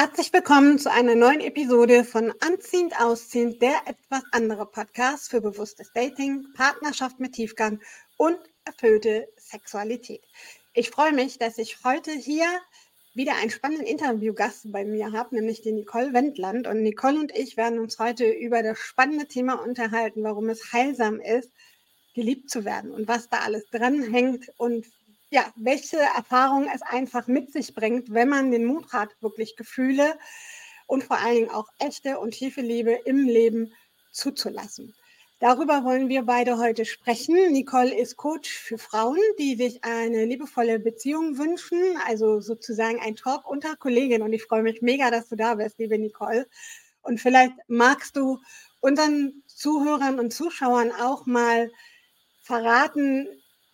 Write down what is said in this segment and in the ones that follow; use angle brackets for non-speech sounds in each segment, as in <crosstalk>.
Herzlich willkommen zu einer neuen Episode von Anziehend Ausziehend, der etwas andere Podcast für bewusstes Dating, Partnerschaft mit Tiefgang und erfüllte Sexualität. Ich freue mich, dass ich heute hier wieder einen spannenden Interviewgast bei mir habe, nämlich die Nicole Wendland. Und Nicole und ich werden uns heute über das spannende Thema unterhalten, warum es heilsam ist, geliebt zu werden und was da alles dranhängt und ja, welche Erfahrungen es einfach mit sich bringt, wenn man den Mut hat, wirklich Gefühle und vor allen Dingen auch echte und tiefe Liebe im Leben zuzulassen. Darüber wollen wir beide heute sprechen. Nicole ist Coach für Frauen, die sich eine liebevolle Beziehung wünschen, also sozusagen ein Talk unter Kolleginnen. Und ich freue mich mega, dass du da bist, liebe Nicole. Und vielleicht magst du unseren Zuhörern und Zuschauern auch mal verraten,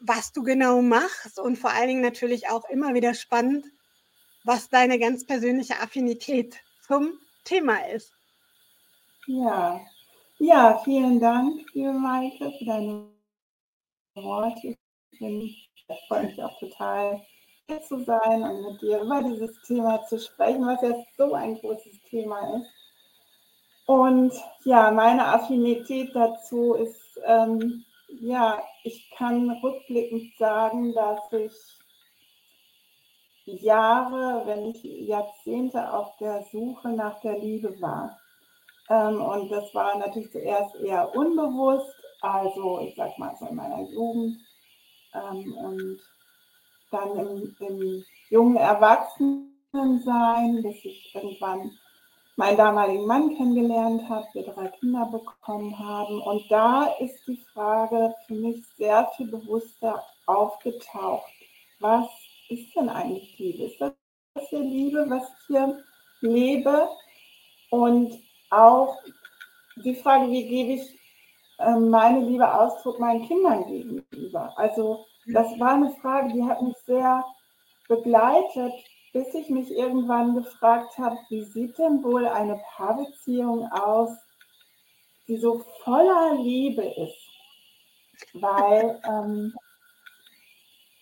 was du genau machst und vor allen Dingen natürlich auch immer wieder spannend, was deine ganz persönliche Affinität zum Thema ist. Ja, ja, vielen Dank, liebe Maike, für deine Worte. Ich, freue mich auch total, hier zu sein und mit dir über dieses Thema zu sprechen, was ja so ein großes Thema ist. Und ja, meine Affinität dazu ist ähm, ja, ich kann rückblickend sagen, dass ich Jahre, wenn nicht Jahrzehnte auf der Suche nach der Liebe war. Ähm, und das war natürlich zuerst eher unbewusst, also ich sag mal so in meiner Jugend ähm, und dann im, im jungen Erwachsenensein, bis ich irgendwann meinen damaligen Mann kennengelernt habe, wir drei Kinder bekommen haben. Und da ist die Frage für mich sehr viel bewusster aufgetaucht. Was ist denn eigentlich Liebe? Ist das hier Liebe, was ich hier lebe? Und auch die Frage, wie gebe ich ähm, meine Liebe Ausdruck meinen Kindern gegenüber? Also das war eine Frage, die hat mich sehr begleitet bis ich mich irgendwann gefragt habe, wie sieht denn wohl eine Paarbeziehung aus, die so voller Liebe ist? Weil <laughs> ähm,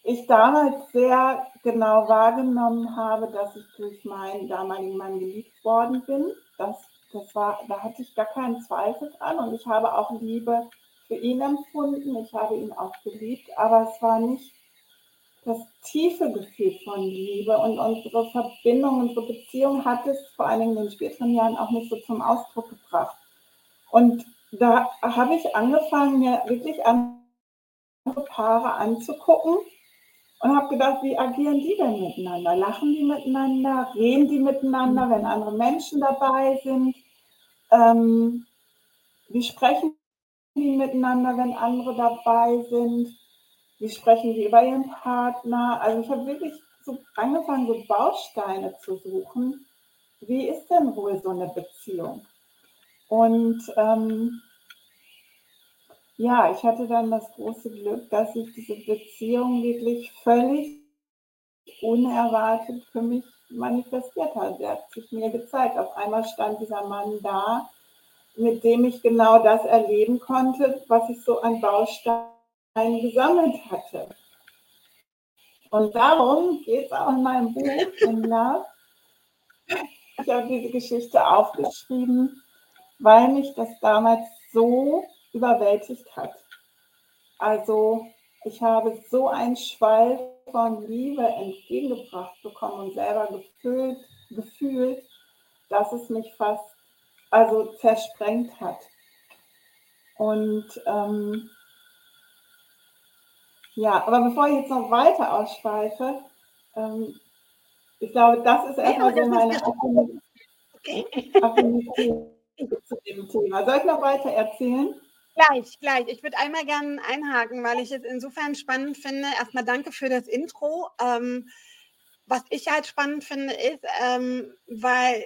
ich damals sehr genau wahrgenommen habe, dass ich durch meinen damaligen Mann geliebt worden bin. Das, das war, da hatte ich gar keinen Zweifel dran und ich habe auch Liebe für ihn empfunden. Ich habe ihn auch geliebt, aber es war nicht das tiefe Gefühl von Liebe und unsere Verbindung, unsere Beziehung hat es vor allen Dingen in den späteren Jahren auch nicht so zum Ausdruck gebracht. Und da habe ich angefangen, mir wirklich andere Paare anzugucken und habe gedacht, wie agieren die denn miteinander? Lachen die miteinander? Reden die miteinander, wenn andere Menschen dabei sind? Ähm, wie sprechen die miteinander, wenn andere dabei sind? Wie sprechen die über ihren Partner? Also ich habe wirklich so angefangen, so Bausteine zu suchen. Wie ist denn wohl so eine Beziehung? Und ähm, ja, ich hatte dann das große Glück, dass sich diese Beziehung wirklich völlig unerwartet für mich manifestiert hat. Der hat sich mir gezeigt. Auf einmal stand dieser Mann da, mit dem ich genau das erleben konnte, was ich so an Bausteinen gesammelt hatte. Und darum geht es auch in meinem Buch in Love. Ich habe diese Geschichte aufgeschrieben, weil mich das damals so überwältigt hat. Also ich habe so einen Schwall von Liebe entgegengebracht bekommen und selber gefühlt, gefühlt dass es mich fast also zersprengt hat. Und ähm, ja, aber bevor ich jetzt noch weiter ausschweife, ähm, ich glaube, das ist erstmal so meine Affinität zu dem Thema. Soll ich noch weiter erzählen? Gleich, gleich. Ich würde einmal gerne einhaken, weil ich es insofern spannend finde. Erstmal danke für das Intro. Ähm, was ich halt spannend finde, ist, ähm, weil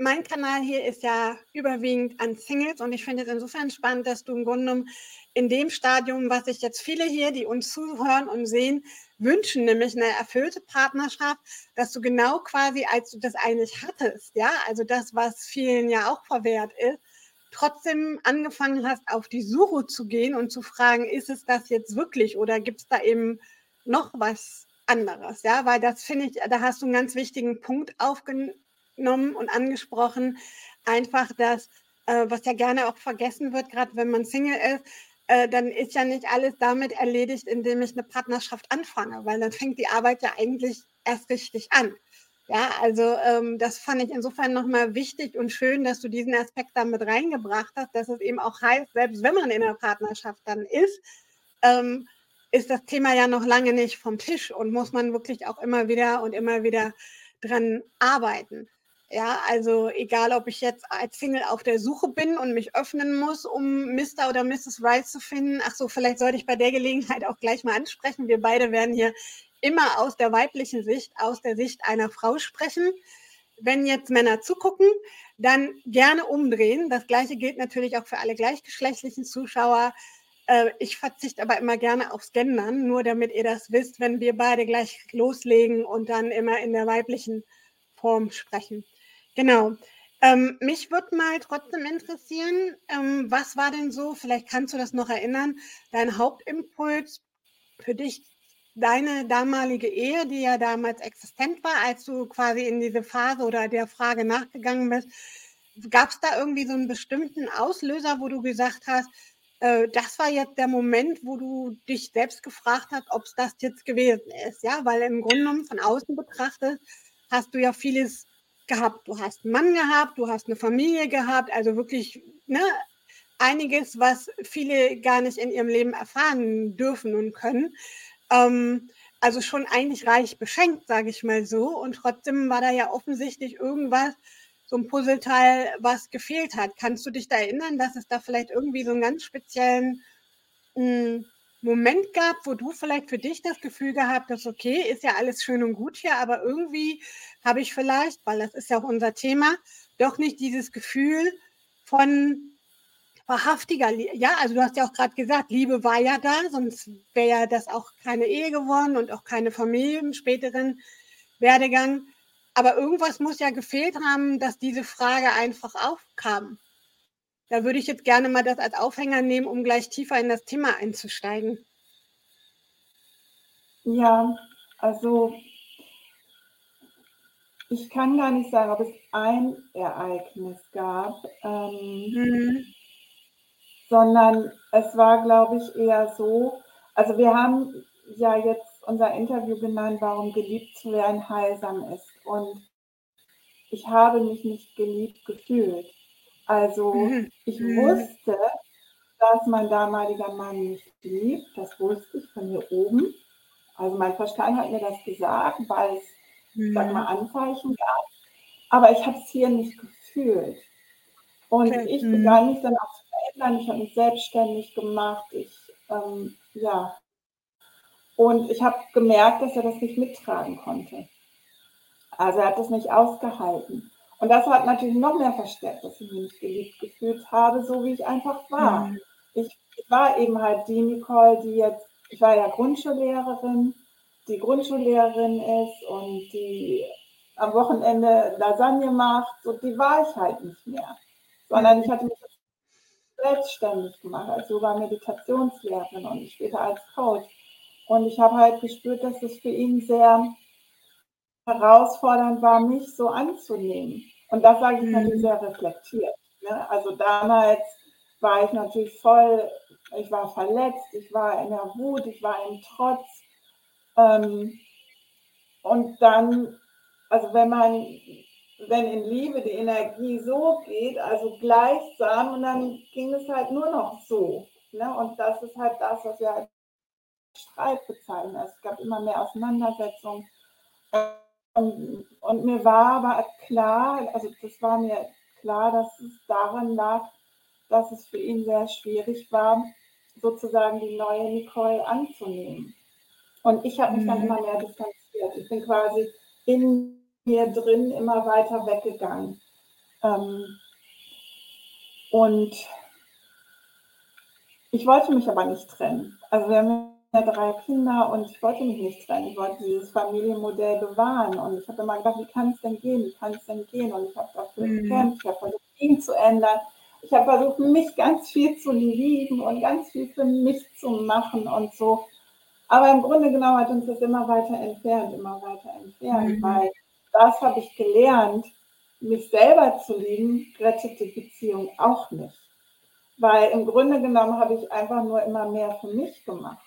mein Kanal hier ist ja überwiegend an Singles und ich finde es insofern spannend, dass du im Grunde genommen in dem Stadium, was sich jetzt viele hier, die uns zuhören und sehen, wünschen, nämlich eine erfüllte Partnerschaft, dass du genau quasi, als du das eigentlich hattest, ja, also das, was vielen ja auch verwehrt ist, trotzdem angefangen hast, auf die Suche zu gehen und zu fragen, ist es das jetzt wirklich oder gibt es da eben noch was anderes, ja, weil das finde ich, da hast du einen ganz wichtigen Punkt aufgenommen mitgenommen und angesprochen, einfach das, äh, was ja gerne auch vergessen wird, gerade wenn man Single ist, äh, dann ist ja nicht alles damit erledigt, indem ich eine Partnerschaft anfange, weil dann fängt die Arbeit ja eigentlich erst richtig an. Ja, also ähm, das fand ich insofern nochmal wichtig und schön, dass du diesen Aspekt damit reingebracht hast, dass es eben auch heißt, selbst wenn man in einer Partnerschaft dann ist, ähm, ist das Thema ja noch lange nicht vom Tisch und muss man wirklich auch immer wieder und immer wieder dran arbeiten. Ja, also egal, ob ich jetzt als Single auf der Suche bin und mich öffnen muss, um Mr. oder Mrs. Right zu finden. Ach so, vielleicht sollte ich bei der Gelegenheit auch gleich mal ansprechen. Wir beide werden hier immer aus der weiblichen Sicht, aus der Sicht einer Frau sprechen. Wenn jetzt Männer zugucken, dann gerne umdrehen. Das gleiche gilt natürlich auch für alle gleichgeschlechtlichen Zuschauer. Äh, ich verzichte aber immer gerne aufs Gendern, nur damit ihr das wisst, wenn wir beide gleich loslegen und dann immer in der weiblichen Form sprechen. Genau. Ähm, mich würde mal trotzdem interessieren, ähm, was war denn so, vielleicht kannst du das noch erinnern, dein Hauptimpuls für dich, deine damalige Ehe, die ja damals existent war, als du quasi in diese Phase oder der Frage nachgegangen bist. Gab es da irgendwie so einen bestimmten Auslöser, wo du gesagt hast, äh, das war jetzt der Moment, wo du dich selbst gefragt hast, ob es das jetzt gewesen ist, ja, weil im Grunde genommen von außen betrachtet hast du ja vieles gehabt. Du hast einen Mann gehabt, du hast eine Familie gehabt, also wirklich ne, einiges, was viele gar nicht in ihrem Leben erfahren dürfen und können. Ähm, also schon eigentlich reich beschenkt, sage ich mal so. Und trotzdem war da ja offensichtlich irgendwas, so ein Puzzleteil, was gefehlt hat. Kannst du dich da erinnern, dass es da vielleicht irgendwie so einen ganz speziellen mh, hm, Moment gab, wo du vielleicht für dich das Gefühl gehabt hast, okay, ist ja alles schön und gut hier, aber irgendwie habe ich vielleicht, weil das ist ja auch unser Thema, doch nicht dieses Gefühl von wahrhaftiger, ja, also du hast ja auch gerade gesagt, Liebe war ja da, sonst wäre ja das auch keine Ehe geworden und auch keine Familie im späteren Werdegang. Aber irgendwas muss ja gefehlt haben, dass diese Frage einfach aufkam. Da würde ich jetzt gerne mal das als Aufhänger nehmen, um gleich tiefer in das Thema einzusteigen. Ja, also ich kann gar nicht sagen, ob es ein Ereignis gab, ähm, mhm. sondern es war, glaube ich, eher so, also wir haben ja jetzt unser Interview genannt, warum geliebt zu werden heilsam ist. Und ich habe mich nicht geliebt gefühlt. Also mhm. ich mhm. wusste, dass mein damaliger Mann mich liebt. Das wusste ich von hier oben. Also mein Verstand hat mir das gesagt, weil es, mhm. sag mal, Anzeichen gab. Aber ich habe es hier nicht gefühlt. Und okay. ich mhm. begann mich dann auch zu verändern. Ich habe mich selbstständig gemacht. Ich, ähm, ja. Und ich habe gemerkt, dass er das nicht mittragen konnte. Also er hat das nicht ausgehalten. Und das hat natürlich noch mehr verstärkt, dass ich mich nicht geliebt gefühlt habe, so wie ich einfach war. Mhm. Ich, war eben halt die Nicole, die jetzt, ich war ja Grundschullehrerin, die Grundschullehrerin ist und die am Wochenende Lasagne macht, so die war ich halt nicht mehr. Sondern ich hatte mich selbstständig gemacht als Yoga-Meditationslehrerin und später als Coach. Und ich habe halt gespürt, dass es für ihn sehr herausfordernd war, mich so anzunehmen. Und das sage ich mhm. natürlich sehr reflektiert. Ne? Also damals war ich natürlich voll, ich war verletzt, ich war in der Wut, ich war im Trotz. Ähm, und dann, also wenn man, wenn in Liebe die Energie so geht, also gleichsam, und dann ging es halt nur noch so. Ne? Und das ist halt das, was wir als Streit bezeichnen. Es gab immer mehr Auseinandersetzungen. Und, und mir war aber klar, also das war mir klar, dass es daran lag, dass es für ihn sehr schwierig war, sozusagen die neue Nicole anzunehmen. Und ich habe mich mhm. dann immer mehr distanziert. Ich bin quasi in mir drin immer weiter weggegangen. Ähm, und ich wollte mich aber nicht trennen. Also wir haben drei Kinder und ich wollte mich nicht trennen. Ich wollte dieses Familienmodell bewahren. Und ich habe immer gedacht, wie kann es denn gehen? Wie kann es denn gehen? Und ich habe dafür mhm. gekämpft, ich habe versucht, ihn zu ändern. Ich habe versucht, mich ganz viel zu lieben und ganz viel für mich zu machen und so. Aber im Grunde genommen hat uns das immer weiter entfernt, immer weiter entfernt, mhm. weil das habe ich gelernt, mich selber zu lieben, rettet die Beziehung auch nicht. Weil im Grunde genommen habe ich einfach nur immer mehr für mich gemacht.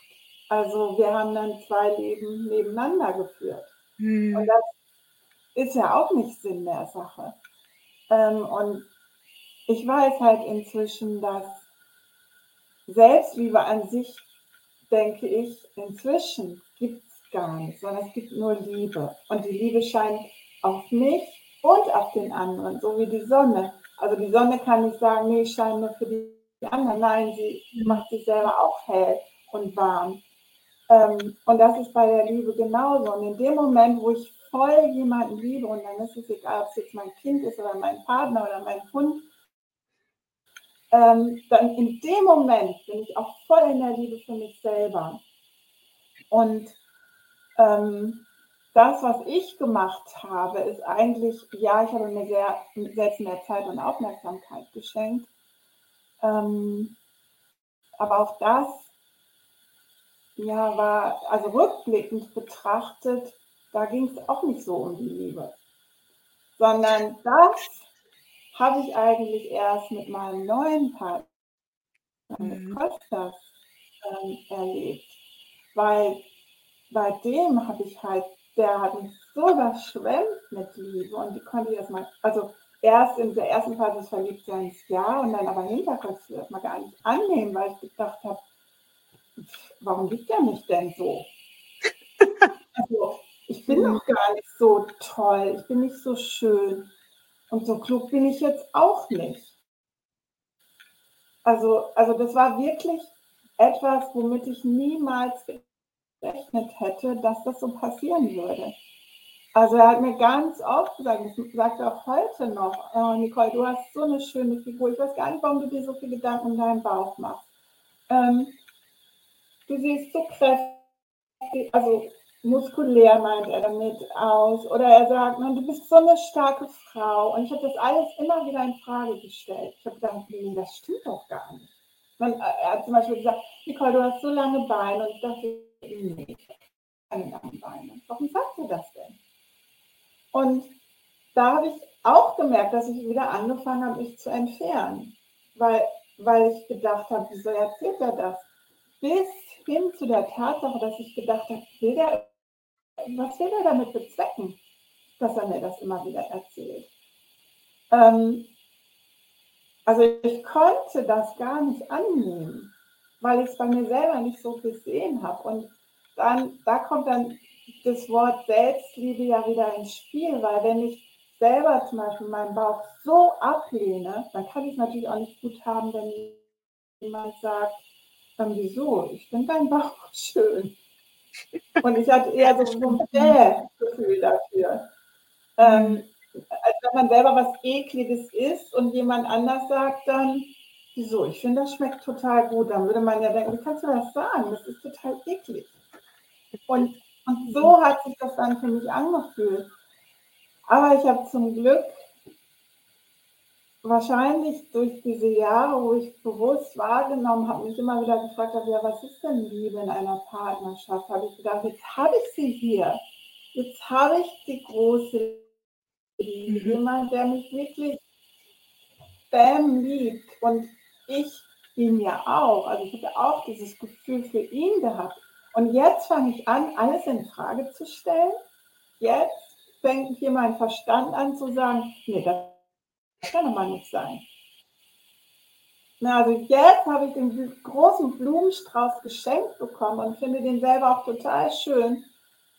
Also wir haben dann zwei Leben nebeneinander geführt. Hm. Und das ist ja auch nicht Sinn der Sache. Ähm, und ich weiß halt inzwischen, dass Selbstliebe an sich, denke ich, inzwischen gibt es gar nicht, sondern es gibt nur Liebe. Und die Liebe scheint auf mich und auf den anderen, so wie die Sonne. Also die Sonne kann nicht sagen, nee, ich scheine nur für die anderen. Nein, sie macht sich selber auch hell und warm. Ähm, und das ist bei der Liebe genauso. Und in dem Moment, wo ich voll jemanden liebe, und dann ist es egal, ob es jetzt mein Kind ist oder mein Partner oder mein Hund, ähm, dann in dem Moment bin ich auch voll in der Liebe für mich selber. Und ähm, das, was ich gemacht habe, ist eigentlich, ja, ich habe mir sehr, selbst mehr Zeit und Aufmerksamkeit geschenkt. Ähm, aber auch das, ja, war, also rückblickend betrachtet, da ging es auch nicht so um die Liebe, sondern das habe ich eigentlich erst mit meinem neuen Partner, mit mhm. Kostas, ähm, erlebt. Weil bei dem habe ich halt, der hat mich so überschwemmt mit Liebe und die konnte ich erstmal, also erst in der ersten Phase des Verliebtseins ja und dann aber hinterkopf erstmal gar nicht annehmen, weil ich gedacht habe, warum liebt er mich denn so? <laughs> also, ich bin doch gar nicht so toll, ich bin nicht so schön. Und so klug bin ich jetzt auch nicht. Also, also das war wirklich etwas, womit ich niemals gerechnet hätte, dass das so passieren würde. Also er hat mir ganz oft gesagt, ich sage auch heute noch, oh Nicole, du hast so eine schöne Figur. Ich weiß gar nicht, warum du dir so viele Gedanken in deinem Bauch machst. Ähm, du siehst so kräftig, also muskulär meint er damit aus. Oder er sagt, man, du bist so eine starke Frau. Und ich habe das alles immer wieder in Frage gestellt. Ich habe gedacht, nee, das stimmt doch gar nicht. Man, er hat zum Beispiel gesagt, Nicole, du hast so lange Beine. Und ich dachte, nee, ich habe keine langen Beine. Warum sagt er das denn? Und da habe ich auch gemerkt, dass ich wieder angefangen habe, mich zu entfernen. Weil, weil ich gedacht habe, wieso erzählt er das? Bis hin zu der Tatsache, dass ich gedacht habe, will der was will er damit bezwecken, dass er mir das immer wieder erzählt? Ähm, also ich konnte das gar nicht annehmen, weil ich es bei mir selber nicht so gesehen habe. Und dann, da kommt dann das Wort Selbstliebe ja wieder ins Spiel, weil wenn ich selber zum Beispiel meinen Bauch so ablehne, dann kann ich es natürlich auch nicht gut haben, wenn jemand sagt, dann wieso, ich finde deinen Bauch <laughs> schön. Und ich hatte eher so ein Bäh-Gefühl dafür. Ähm, als wenn man selber was Ekliges isst und jemand anders sagt dann, wieso, ich finde, das schmeckt total gut. Dann würde man ja denken, wie kannst du das sagen? Das ist total eklig. Und, und so hat sich das dann für mich angefühlt. Aber ich habe zum Glück wahrscheinlich durch diese Jahre, wo ich bewusst wahrgenommen habe, mich immer wieder gefragt habe, ja, was ist denn Liebe in einer Partnerschaft? Habe ich gedacht, jetzt habe ich sie hier. Jetzt habe ich die große Liebe. Mhm. Jemand, der mich wirklich bam liebt. Und ich ihn ja auch. Also ich habe auch dieses Gefühl für ihn gehabt. Und jetzt fange ich an, alles in Frage zu stellen. Jetzt fängt hier mein Verstand an zu sagen, nee, das kann aber nicht sein. Na, also jetzt habe ich den großen Blumenstrauß geschenkt bekommen und finde den selber auch total schön.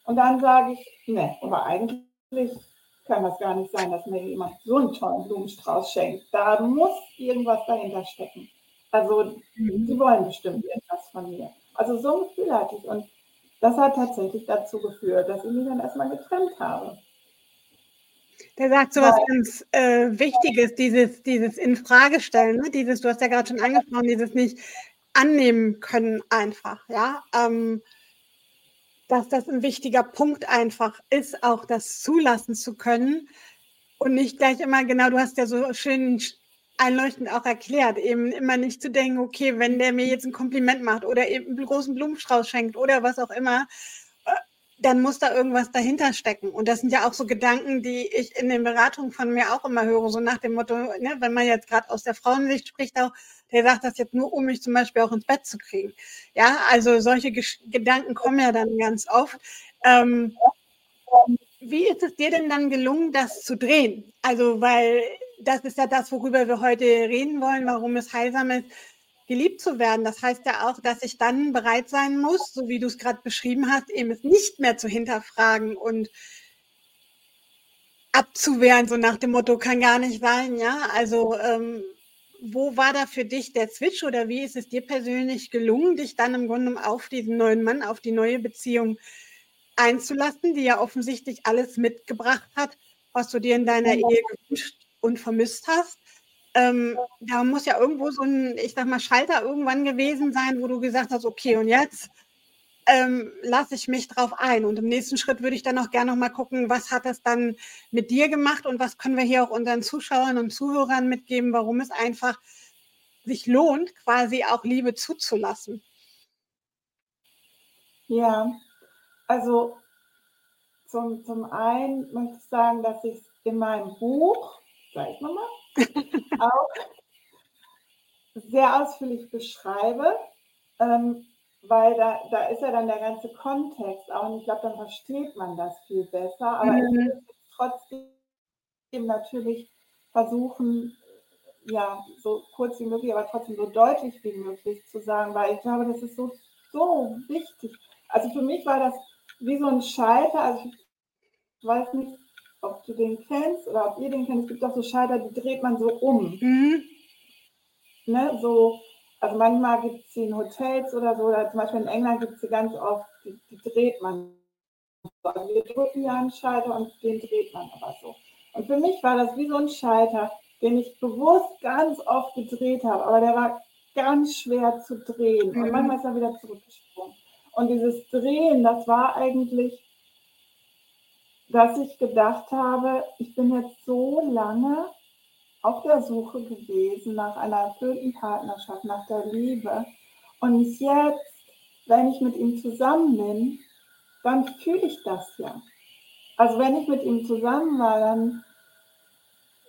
Und dann sage ich, ne, aber eigentlich kann das gar nicht sein, dass mir jemand so einen tollen Blumenstrauß schenkt. Da muss irgendwas dahinter stecken. Also, mhm. sie wollen bestimmt etwas von mir. Also, so ein Gefühl hatte ich. Und das hat tatsächlich dazu geführt, dass ich mich dann erstmal getrennt habe. Der sagt so was ganz äh, Wichtiges, dieses, dieses Infragestellen, ne? dieses, du hast ja gerade schon angesprochen, dieses nicht annehmen können einfach, ja. Ähm, dass das ein wichtiger Punkt einfach ist, auch das zulassen zu können und nicht gleich immer, genau, du hast ja so schön einleuchtend auch erklärt, eben immer nicht zu denken, okay, wenn der mir jetzt ein Kompliment macht oder eben einen großen Blumenstrauß schenkt oder was auch immer, dann muss da irgendwas dahinter stecken. Und das sind ja auch so Gedanken, die ich in den Beratungen von mir auch immer höre, so nach dem Motto, ne, wenn man jetzt gerade aus der Frauensicht spricht, auch, der sagt das jetzt nur, um mich zum Beispiel auch ins Bett zu kriegen. Ja, also solche Gesch Gedanken kommen ja dann ganz oft. Ähm, wie ist es dir denn dann gelungen, das zu drehen? Also, weil das ist ja das, worüber wir heute reden wollen, warum es heilsam ist, geliebt zu werden. Das heißt ja auch, dass ich dann bereit sein muss, so wie du es gerade beschrieben hast, eben es nicht mehr zu hinterfragen und abzuwehren, so nach dem Motto, kann gar nicht sein, ja. Also ähm, wo war da für dich der Switch oder wie ist es dir persönlich gelungen, dich dann im Grunde auf diesen neuen Mann, auf die neue Beziehung einzulassen, die ja offensichtlich alles mitgebracht hat, was du dir in deiner Ehe gewünscht und vermisst hast? Ähm, da muss ja irgendwo so ein, ich sag mal, Schalter irgendwann gewesen sein, wo du gesagt hast, okay, und jetzt ähm, lasse ich mich drauf ein. Und im nächsten Schritt würde ich dann auch gerne noch mal gucken, was hat das dann mit dir gemacht und was können wir hier auch unseren Zuschauern und Zuhörern mitgeben, warum es einfach sich lohnt, quasi auch Liebe zuzulassen. Ja, also zum, zum einen möchte ich sagen, dass ich in meinem Buch, sag ich nochmal, auch sehr ausführlich beschreibe, ähm, weil da, da ist ja dann der ganze Kontext auch und ich glaube, dann versteht man das viel besser. Aber mhm. ich will trotzdem natürlich versuchen, ja, so kurz wie möglich, aber trotzdem so deutlich wie möglich zu sagen, weil ich glaube, das ist so, so wichtig. Also für mich war das wie so ein Schalter, also ich weiß nicht, ob du den kennst oder ob ihr den kennt. Es gibt auch so Schalter, die dreht man so um. Mhm. Ne, so, also manchmal gibt es sie in Hotels oder so, oder zum Beispiel in England gibt es sie ganz oft, die, die dreht man. Also wir drücken ja einen Schalter und den dreht man aber so. Und für mich war das wie so ein Schalter, den ich bewusst ganz oft gedreht habe, aber der war ganz schwer zu drehen. Und mhm. manchmal ist er wieder zurückgesprungen. Und dieses Drehen, das war eigentlich dass ich gedacht habe, ich bin jetzt so lange auf der Suche gewesen nach einer erfüllten Partnerschaft, nach der Liebe. Und jetzt, wenn ich mit ihm zusammen bin, dann fühle ich das ja. Also wenn ich mit ihm zusammen war, dann,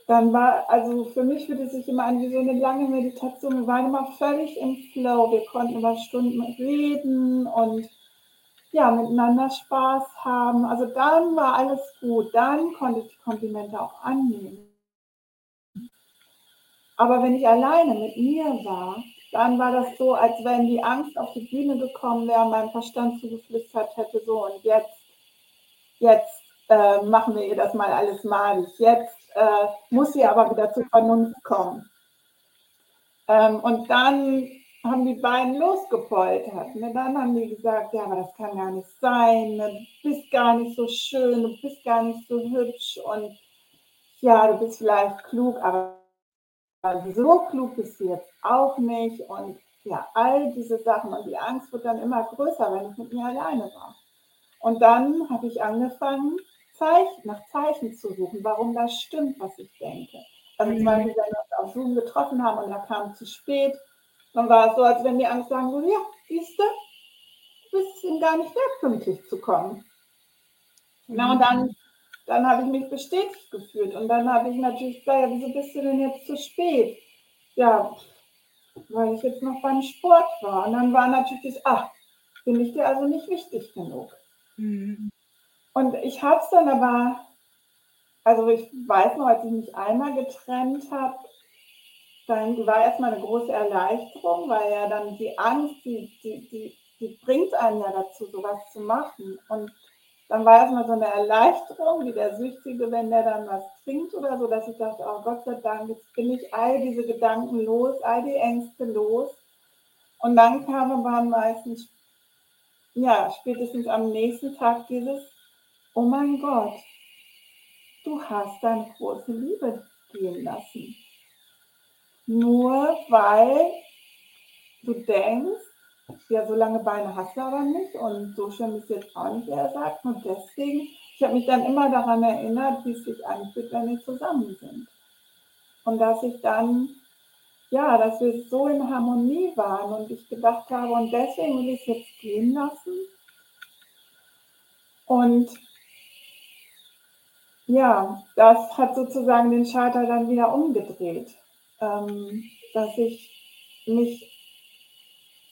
dann war, also für mich fühlte es sich immer an wie so eine lange Meditation. Wir waren immer völlig im Flow. Wir konnten über Stunden reden und ja, miteinander Spaß haben. Also dann war alles gut. Dann konnte ich die Komplimente auch annehmen. Aber wenn ich alleine mit mir war, dann war das so, als wenn die Angst auf die Bühne gekommen wäre, meinem Verstand zugeflüstert hätte, so und jetzt, jetzt äh, machen wir ihr das mal alles malig. Jetzt äh, muss sie aber wieder zur Vernunft kommen. Ähm, und dann haben die beiden losgepoltert. Ne? Dann haben die gesagt, ja, aber das kann gar nicht sein, ne? du bist gar nicht so schön, du bist gar nicht so hübsch und ja, du bist vielleicht klug, aber so klug bist du jetzt auch nicht und ja, all diese Sachen und die Angst wird dann immer größer, wenn ich mit mir alleine war. Und dann habe ich angefangen, Zeichen, nach Zeichen zu suchen, warum das stimmt, was ich denke. Also zum mhm. Beispiel, wenn wir uns auf Zoom getroffen haben und er kam zu spät, dann war es so, als wenn die Angst sagen würde, ja, siehst du, du bist ihm gar nicht wert, pünktlich zu kommen. Mhm. Na, und dann, dann habe ich mich bestätigt gefühlt. Und dann habe ich natürlich gesagt, ja, wieso bist du denn jetzt zu spät? Ja, weil ich jetzt noch beim Sport war. Und dann war natürlich das, ach, bin ich dir also nicht wichtig genug. Mhm. Und ich habe es dann aber, also ich weiß noch, als ich mich einmal getrennt habe, dann war erstmal eine große Erleichterung, weil ja dann die Angst, die, die, die, die bringt einen ja dazu, sowas zu machen. Und dann war erstmal so eine Erleichterung, wie der Süchtige, wenn der dann was trinkt oder so, dass ich dachte, oh Gott sei Dank, jetzt bin ich all diese Gedanken los, all die Ängste los. Und dann kam aber meistens, ja, spätestens am nächsten Tag dieses, oh mein Gott, du hast deine große Liebe gehen lassen nur weil du denkst, ja, so lange Beine hast du aber nicht und so schön ist jetzt auch nicht, er sagt. Und deswegen, ich habe mich dann immer daran erinnert, wie es sich anfühlt, wenn wir zusammen sind. Und dass ich dann, ja, dass wir so in Harmonie waren und ich gedacht habe, und deswegen will ich es jetzt gehen lassen. Und ja, das hat sozusagen den Schalter dann wieder umgedreht, ähm, dass ich mich,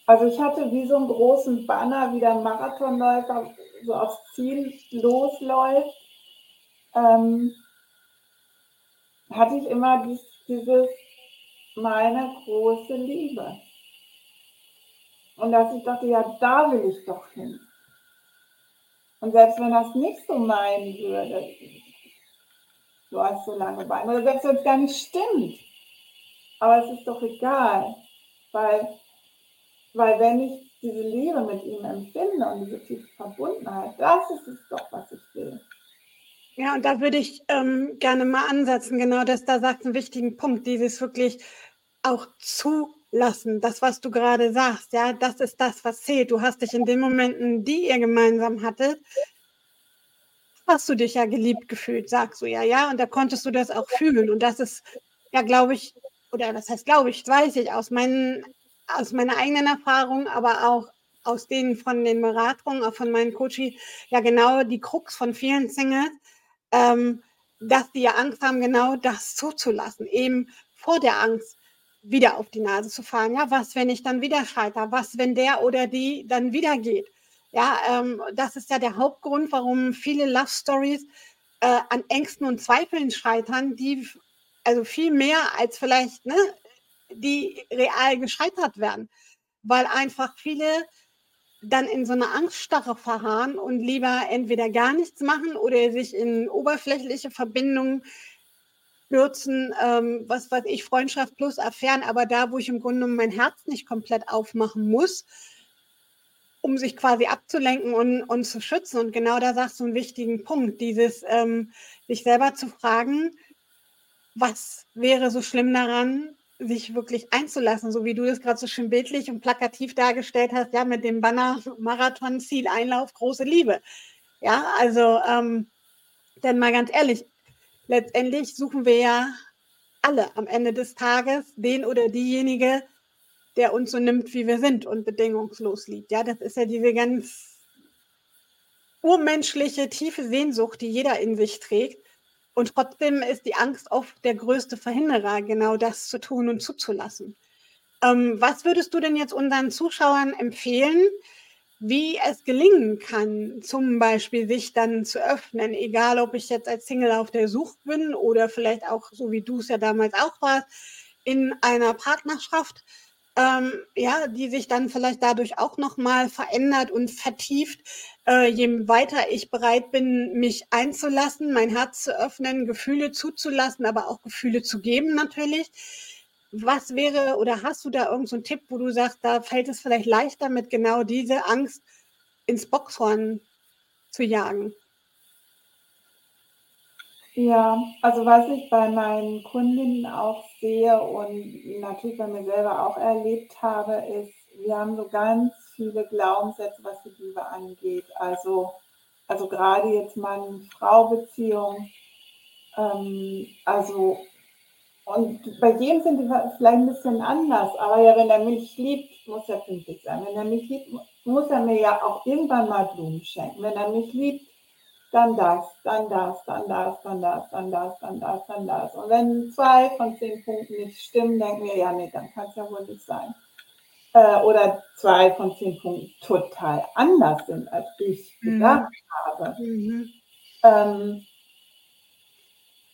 also ich hatte wie so einen großen Banner, wie der Marathonläufer so aufs Ziel losläuft, ähm, hatte ich immer dies, dieses meine große Liebe. Und dass ich dachte, ja, da will ich doch hin. Und selbst wenn das nicht so meinen würde, du hast so lange Beine, oder selbst wenn es gar nicht stimmt, aber es ist doch egal, weil, weil wenn ich diese Liebe mit ihm empfinde und diese tiefe Verbundenheit, das ist es doch, was ich will. Ja, und da würde ich ähm, gerne mal ansetzen, genau das, da sagt einen wichtigen Punkt, dieses wirklich auch zulassen, das, was du gerade sagst, ja, das ist das, was zählt. Du hast dich in den Momenten, die ihr gemeinsam hattet, hast du dich ja geliebt gefühlt, sagst du ja, ja, und da konntest du das auch fühlen. Und das ist, ja, glaube ich, oder das heißt, glaube ich, weiß ich aus, meinen, aus meiner eigenen Erfahrung, aber auch aus denen von den Beratungen, auch von meinen Coaches, ja genau die Krux von vielen Singles, ähm, dass die ja Angst haben, genau das zuzulassen, eben vor der Angst wieder auf die Nase zu fallen. Ja, was, wenn ich dann wieder scheitere? Was, wenn der oder die dann wieder geht? Ja, ähm, das ist ja der Hauptgrund, warum viele Love Stories äh, an Ängsten und Zweifeln scheitern, die also viel mehr als vielleicht, ne, die real gescheitert werden, weil einfach viele dann in so einer Angststarre verharren und lieber entweder gar nichts machen oder sich in oberflächliche Verbindungen stürzen, ähm, was weiß ich, Freundschaft plus Affären, aber da, wo ich im Grunde mein Herz nicht komplett aufmachen muss, um sich quasi abzulenken und, und zu schützen. Und genau da sagst du einen wichtigen Punkt, dieses ähm, sich selber zu fragen, was wäre so schlimm daran, sich wirklich einzulassen, so wie du das gerade so schön bildlich und plakativ dargestellt hast, ja, mit dem Banner Marathon, Ziel, Einlauf, große Liebe. Ja, also, ähm, denn mal ganz ehrlich, letztendlich suchen wir ja alle am Ende des Tages den oder diejenige, der uns so nimmt, wie wir sind und bedingungslos liebt. Ja, das ist ja diese ganz urmenschliche, tiefe Sehnsucht, die jeder in sich trägt. Und trotzdem ist die Angst oft der größte Verhinderer, genau das zu tun und zuzulassen. Ähm, was würdest du denn jetzt unseren Zuschauern empfehlen, wie es gelingen kann, zum Beispiel sich dann zu öffnen, egal ob ich jetzt als Single auf der Suche bin oder vielleicht auch, so wie du es ja damals auch warst, in einer Partnerschaft, ähm, ja, die sich dann vielleicht dadurch auch nochmal verändert und vertieft, äh, je weiter ich bereit bin, mich einzulassen, mein Herz zu öffnen, Gefühle zuzulassen, aber auch Gefühle zu geben natürlich. Was wäre oder hast du da irgendeinen so Tipp, wo du sagst, da fällt es vielleicht leichter, mit genau diese Angst ins Boxhorn zu jagen? Ja, also was ich bei meinen Kundinnen auch sehe und natürlich bei mir selber auch erlebt habe, ist, wir haben so ganz viele Glaubenssätze, was die Liebe angeht. Also, also gerade jetzt Mann-Frau-Beziehung. Ähm, also, und bei jedem sind die vielleicht ein bisschen anders, aber ja, wenn er mich liebt, muss er pünktlich sein. Wenn er mich liebt, muss er mir ja auch irgendwann mal Blumen schenken. Wenn er mich liebt, dann das, dann das, dann das, dann das, dann das, dann das, dann das. Und wenn zwei von zehn Punkten nicht stimmen, denken wir, ja, nee, dann kann es ja wohl nicht sein. Äh, oder zwei von zehn Punkten total anders sind, als ich mhm. gedacht habe. Mhm. Ähm,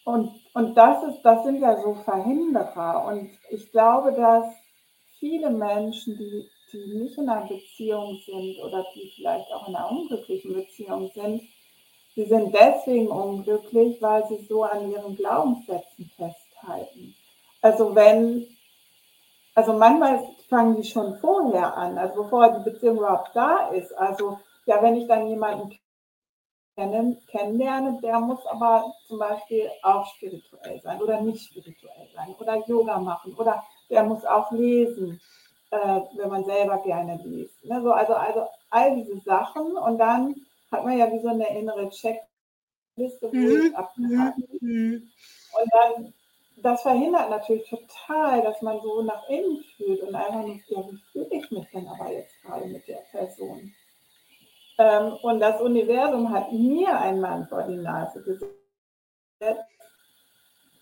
und, und das ist, das sind ja so Verhinderer. Und ich glaube, dass viele Menschen, die, die nicht in einer Beziehung sind oder die vielleicht auch in einer unglücklichen Beziehung sind, Sie sind deswegen unglücklich, weil sie so an ihren Glaubenssätzen festhalten. Also wenn, also manchmal fangen die schon vorher an, also bevor die Beziehung überhaupt da ist. Also ja, wenn ich dann jemanden kennenlerne, der muss aber zum Beispiel auch spirituell sein oder nicht spirituell sein oder Yoga machen oder der muss auch lesen, äh, wenn man selber gerne liest. Ne? So, also, also all diese Sachen und dann hat man ja wie so eine innere Checkliste, wo mhm. abgehakt mhm. Und dann, das verhindert natürlich total, dass man so nach innen fühlt und einfach nicht, ja, wie fühle ich mich denn aber jetzt gerade mit der Person? Ähm, und das Universum hat mir einen Mann vor die Nase gesetzt,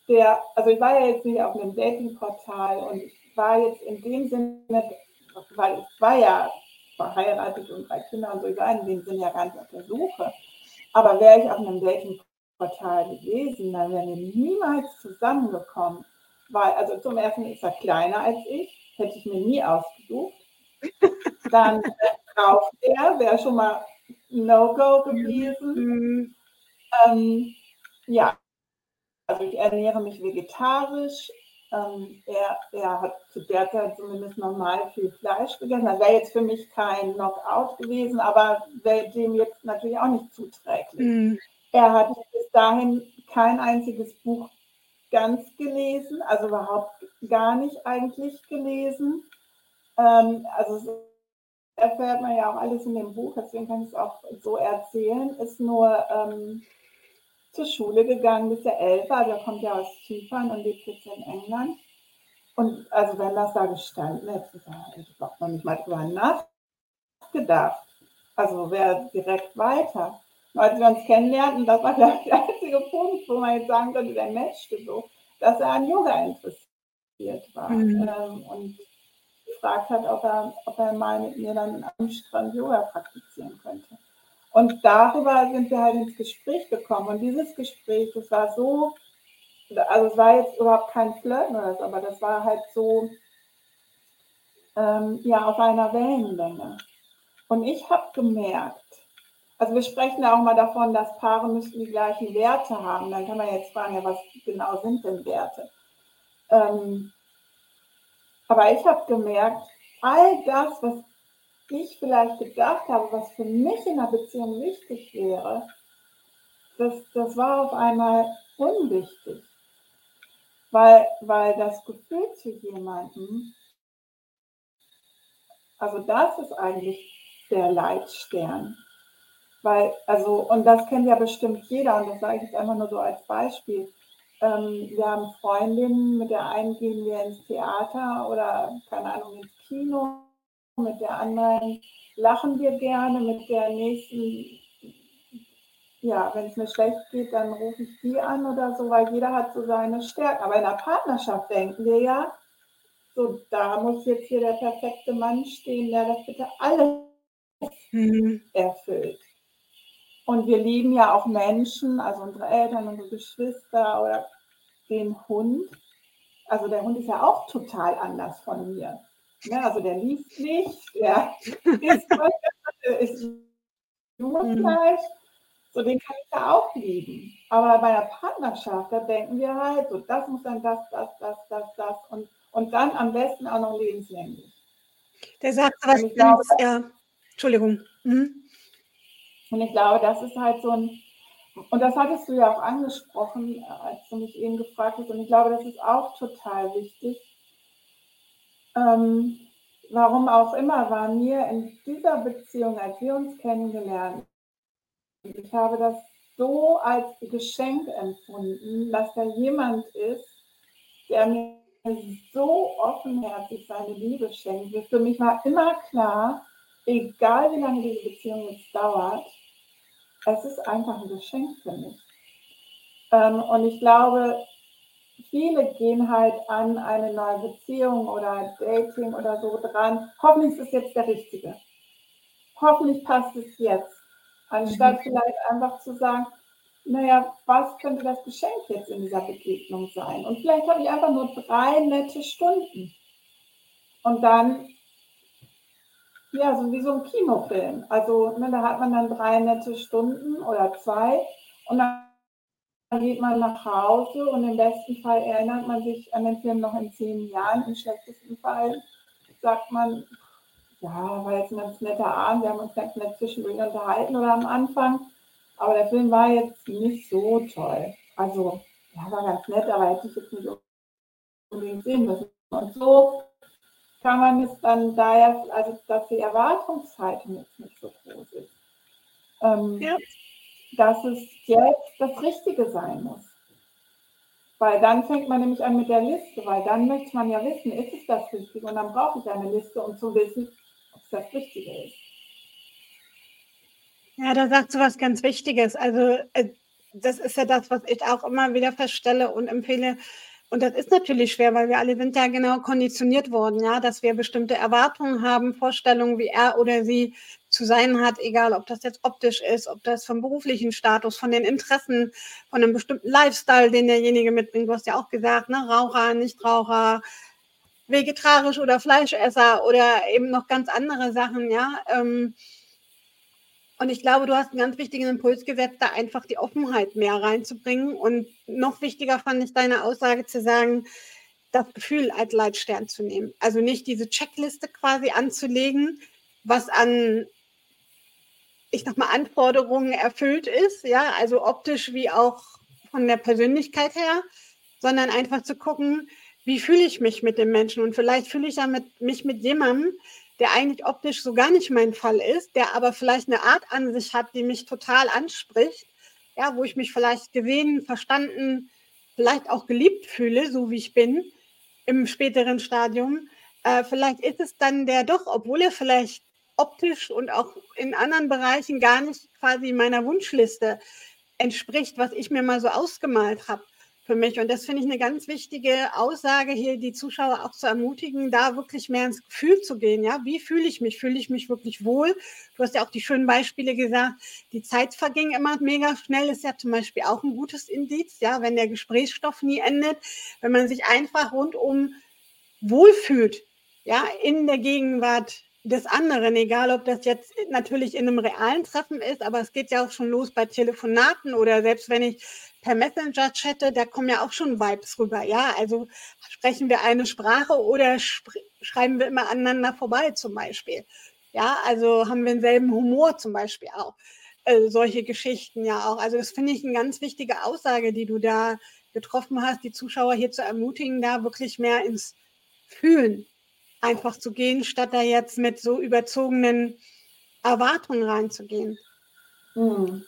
der, also ich war ja jetzt nicht auf einem Datingportal und ich war jetzt in dem Sinne, weil ich war ja verheiratet und drei Kinder und so, ich war in dem Sinne ja gar nicht auf der Suche. Aber wäre ich auf einem Datingportal gewesen, dann wären wir niemals zusammengekommen. Weil, also zum ersten ist er kleiner als ich, hätte ich mir nie ausgesucht. <laughs> Dann raucht er, wäre schon mal No-Go gewesen. Mhm. Ähm, ja, also ich ernähre mich vegetarisch. Ähm, er, er hat zu der Zeit zumindest normal viel Fleisch gegessen. Das wäre jetzt für mich kein Knockout gewesen, aber wäre dem jetzt natürlich auch nicht zuträglich. Mhm. Er hat bis dahin kein einziges Buch ganz gelesen, also überhaupt gar nicht eigentlich gelesen. Ähm, also erfährt man ja auch alles in dem Buch, deswegen kann ich es auch so erzählen. Ist nur ähm, zur Schule gegangen, bis er elf war. Der kommt ja aus Zypern und lebt jetzt in England. Und also wenn das da gestanden hätte, hätte ich doch noch nicht mal drüber nachgedacht. Also wäre direkt weiter. Und als wir uns kennenlernten, das war der einzige Punkt, wo man jetzt sagen könnte, der matchte so, dass er an Yoga interessiert war. Mhm. Ähm, und gefragt hat, ob er, ob er mal mit mir dann am Strand Yoga praktizieren könnte. Und darüber sind wir halt ins Gespräch gekommen. Und dieses Gespräch, das war so, also es war jetzt überhaupt kein Flirten oder so, aber das war halt so, ähm, ja, auf einer Wellenlänge. Und ich habe gemerkt, also wir sprechen ja auch mal davon, dass Paare müssten die gleichen Werte haben. Dann kann man jetzt fragen, ja, was genau sind denn Werte? Ähm, aber ich habe gemerkt, all das, was ich vielleicht gedacht habe, was für mich in einer Beziehung wichtig wäre, das, das war auf einmal unwichtig. Weil, weil das Gefühl zu jemandem, also das ist eigentlich der Leitstern. Weil, also, und das kennt ja bestimmt jeder, und das sage ich jetzt einfach nur so als Beispiel. Ähm, wir haben Freundinnen, mit der einen gehen wir ins Theater oder, keine Ahnung, ins Kino mit der anderen lachen wir gerne, mit der nächsten, ja, wenn es mir schlecht geht, dann rufe ich die an oder so, weil jeder hat so seine Stärken. Aber in der Partnerschaft denken wir ja, so, da muss jetzt hier der perfekte Mann stehen, der das bitte alles mhm. erfüllt. Und wir lieben ja auch Menschen, also unsere Eltern, unsere Geschwister oder den Hund. Also der Hund ist ja auch total anders von mir. Ja, also der liest nicht, <laughs> der nur mhm. Fleisch. So, den kann ich ja auch lieben. Aber bei der Partnerschaft, da denken wir halt, so, das muss dann das, das, das, das, das und, und dann am besten auch noch lebenslänglich. Der sagt was, glaube, ja, Entschuldigung. Mhm. Und ich glaube, das ist halt so ein, und das hattest du ja auch angesprochen, als du mich eben gefragt hast, und ich glaube, das ist auch total wichtig, ähm, warum auch immer, war mir in dieser Beziehung, als wir uns kennengelernt ich habe das so als Geschenk empfunden, dass da jemand ist, der mir so offenherzig seine Liebe schenkt. Für mich war immer klar, egal wie lange diese Beziehung jetzt dauert, es ist einfach ein Geschenk für mich. Ähm, und ich glaube, viele gehen halt an eine neue Beziehung oder Dating oder so dran. Hoffentlich ist es jetzt der richtige. Hoffentlich passt es jetzt. Anstatt mhm. vielleicht einfach zu sagen, naja, was könnte das Geschenk jetzt in dieser Begegnung sein? Und vielleicht habe ich einfach nur drei nette Stunden. Und dann, ja, so wie so ein Kinofilm. Also ne, da hat man dann drei nette Stunden oder zwei. Und dann dann geht man nach Hause und im besten Fall erinnert man sich an den Film noch in zehn Jahren. Im schlechtesten Fall sagt man, ja, war jetzt ein ganz netter Abend, wir haben uns ganz nett zwischendurch unterhalten oder am Anfang. Aber der Film war jetzt nicht so toll. Also, ja, war ganz nett, aber hätte ich jetzt nicht unbedingt sehen müssen. Und so kann man es dann daher, also dass die Erwartungshaltung jetzt nicht so groß ist. Ähm, ja dass es jetzt das Richtige sein muss. Weil dann fängt man nämlich an mit der Liste, weil dann möchte man ja wissen, ist es das Richtige? Und dann brauche ich eine Liste, um zu wissen, ob es das Richtige ist. Ja, da sagst du was ganz Wichtiges. Also äh, das ist ja das, was ich auch immer wieder feststelle und empfehle. Und das ist natürlich schwer, weil wir alle sind ja genau konditioniert worden, ja, dass wir bestimmte Erwartungen haben, Vorstellungen, wie er oder sie zu sein hat, egal ob das jetzt optisch ist, ob das vom beruflichen Status, von den Interessen, von einem bestimmten Lifestyle, den derjenige mitbringt. Du hast ja auch gesagt, ne, Raucher, Nichtraucher, vegetarisch oder Fleischesser oder eben noch ganz andere Sachen, ja. Ähm, und ich glaube, du hast einen ganz wichtigen Impuls gesetzt, da einfach die Offenheit mehr reinzubringen. Und noch wichtiger fand ich deine Aussage zu sagen, das Gefühl als Leitstern zu nehmen. Also nicht diese Checkliste quasi anzulegen, was an, ich sag mal, Anforderungen erfüllt ist, ja, also optisch wie auch von der Persönlichkeit her, sondern einfach zu gucken, wie fühle ich mich mit dem Menschen? Und vielleicht fühle ich ja mit, mich mit jemandem, der eigentlich optisch so gar nicht mein Fall ist, der aber vielleicht eine Art an sich hat, die mich total anspricht, ja, wo ich mich vielleicht gesehen, verstanden, vielleicht auch geliebt fühle, so wie ich bin im späteren Stadium. Äh, vielleicht ist es dann der doch, obwohl er vielleicht optisch und auch in anderen Bereichen gar nicht quasi meiner Wunschliste entspricht, was ich mir mal so ausgemalt habe für mich. Und das finde ich eine ganz wichtige Aussage hier, die Zuschauer auch zu ermutigen, da wirklich mehr ins Gefühl zu gehen. Ja, wie fühle ich mich? Fühle ich mich wirklich wohl? Du hast ja auch die schönen Beispiele gesagt. Die Zeit verging immer mega schnell, ist ja zum Beispiel auch ein gutes Indiz. Ja, wenn der Gesprächsstoff nie endet, wenn man sich einfach rundum wohlfühlt, ja, in der Gegenwart des anderen, egal ob das jetzt natürlich in einem realen Treffen ist, aber es geht ja auch schon los bei Telefonaten oder selbst wenn ich per Messenger chatte, da kommen ja auch schon Vibes rüber. Ja, also sprechen wir eine Sprache oder schreiben wir immer aneinander vorbei zum Beispiel. Ja, also haben wir denselben Humor zum Beispiel auch. Äh, solche Geschichten ja auch. Also das finde ich eine ganz wichtige Aussage, die du da getroffen hast, die Zuschauer hier zu ermutigen, da wirklich mehr ins Fühlen einfach zu gehen, statt da jetzt mit so überzogenen Erwartungen reinzugehen. Mhm.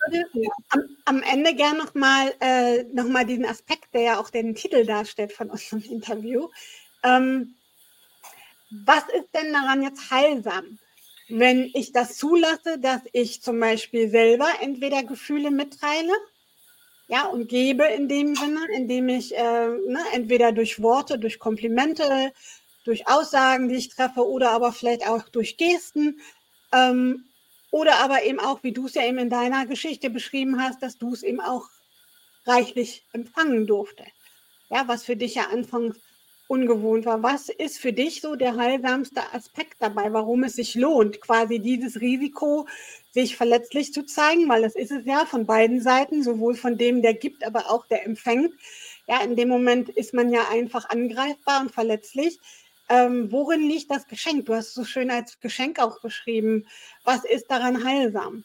Am, am, Ende gerne nochmal äh, noch diesen Aspekt, der ja auch den Titel darstellt von unserem <laughs> Interview. Ähm, was ist denn daran jetzt heilsam, wenn ich das zulasse, dass ich zum Beispiel selber entweder Gefühle mitteile, ja, und gebe in dem Sinne, indem ich äh, ne, entweder durch Worte, durch Komplimente, durch Aussagen, die ich treffe oder aber vielleicht auch durch Gesten ähm, oder aber eben auch, wie du es ja eben in deiner Geschichte beschrieben hast, dass du es eben auch reichlich empfangen durfte. Ja, was für dich ja anfangs ungewohnt war. Was ist für dich so der heilsamste Aspekt dabei, warum es sich lohnt, quasi dieses Risiko, sich verletzlich zu zeigen, weil das ist es ja von beiden Seiten, sowohl von dem, der gibt, aber auch der empfängt. Ja, in dem Moment ist man ja einfach angreifbar und verletzlich. Ähm, worin liegt das Geschenk? Du hast es so schön als Geschenk auch beschrieben. Was ist daran heilsam?